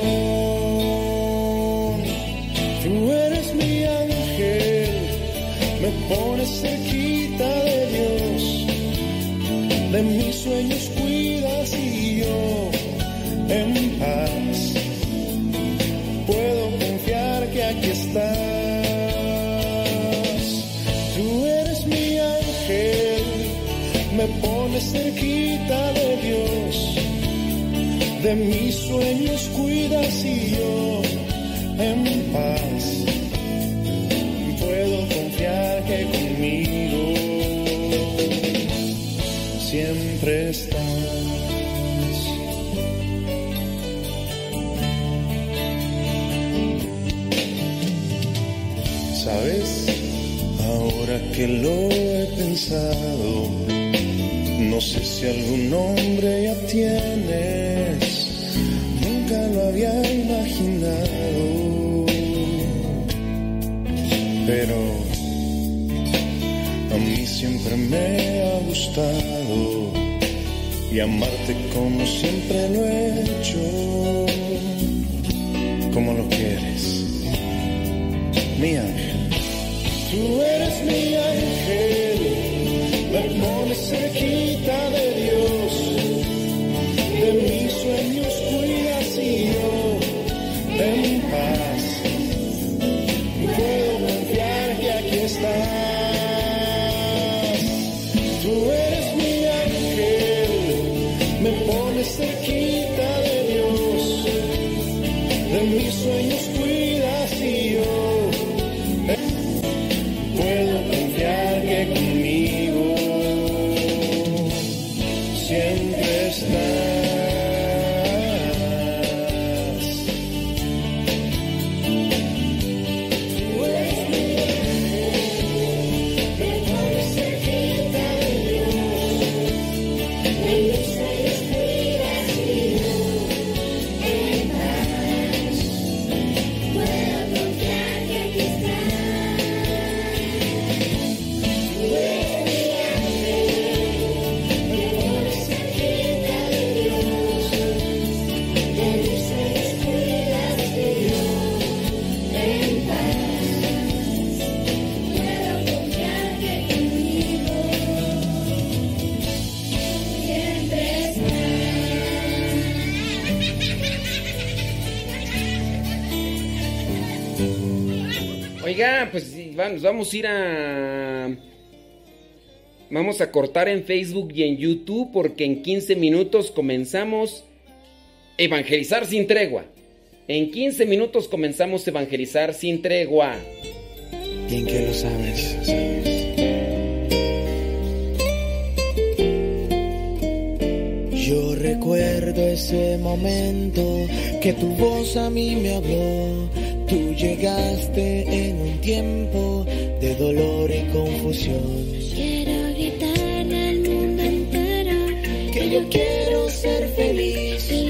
Tú eres mi ángel, me pones cerquita cerquita de Dios. De mis sueños cuidas y yo en paz puedo confiar que conmigo siempre estás. Sabes, ahora que lo he pensado, no sé si algún nombre ya tienes, nunca lo había imaginado, pero a mí siempre me ha gustado y amarte como siempre lo he hecho, como lo quieres, mi ángel. Tú eres mi ángel, me pones cerquita de vamos, vamos a ir a... Vamos a cortar en Facebook y en YouTube porque en 15 minutos comenzamos Evangelizar sin tregua. En 15 minutos comenzamos Evangelizar sin tregua. Bien que lo sabes. Yo recuerdo ese momento que tu voz a mí me habló. Tú llegaste en un tiempo de dolor y confusión. Quiero gritarle al mundo entero Que yo quiero ser feliz.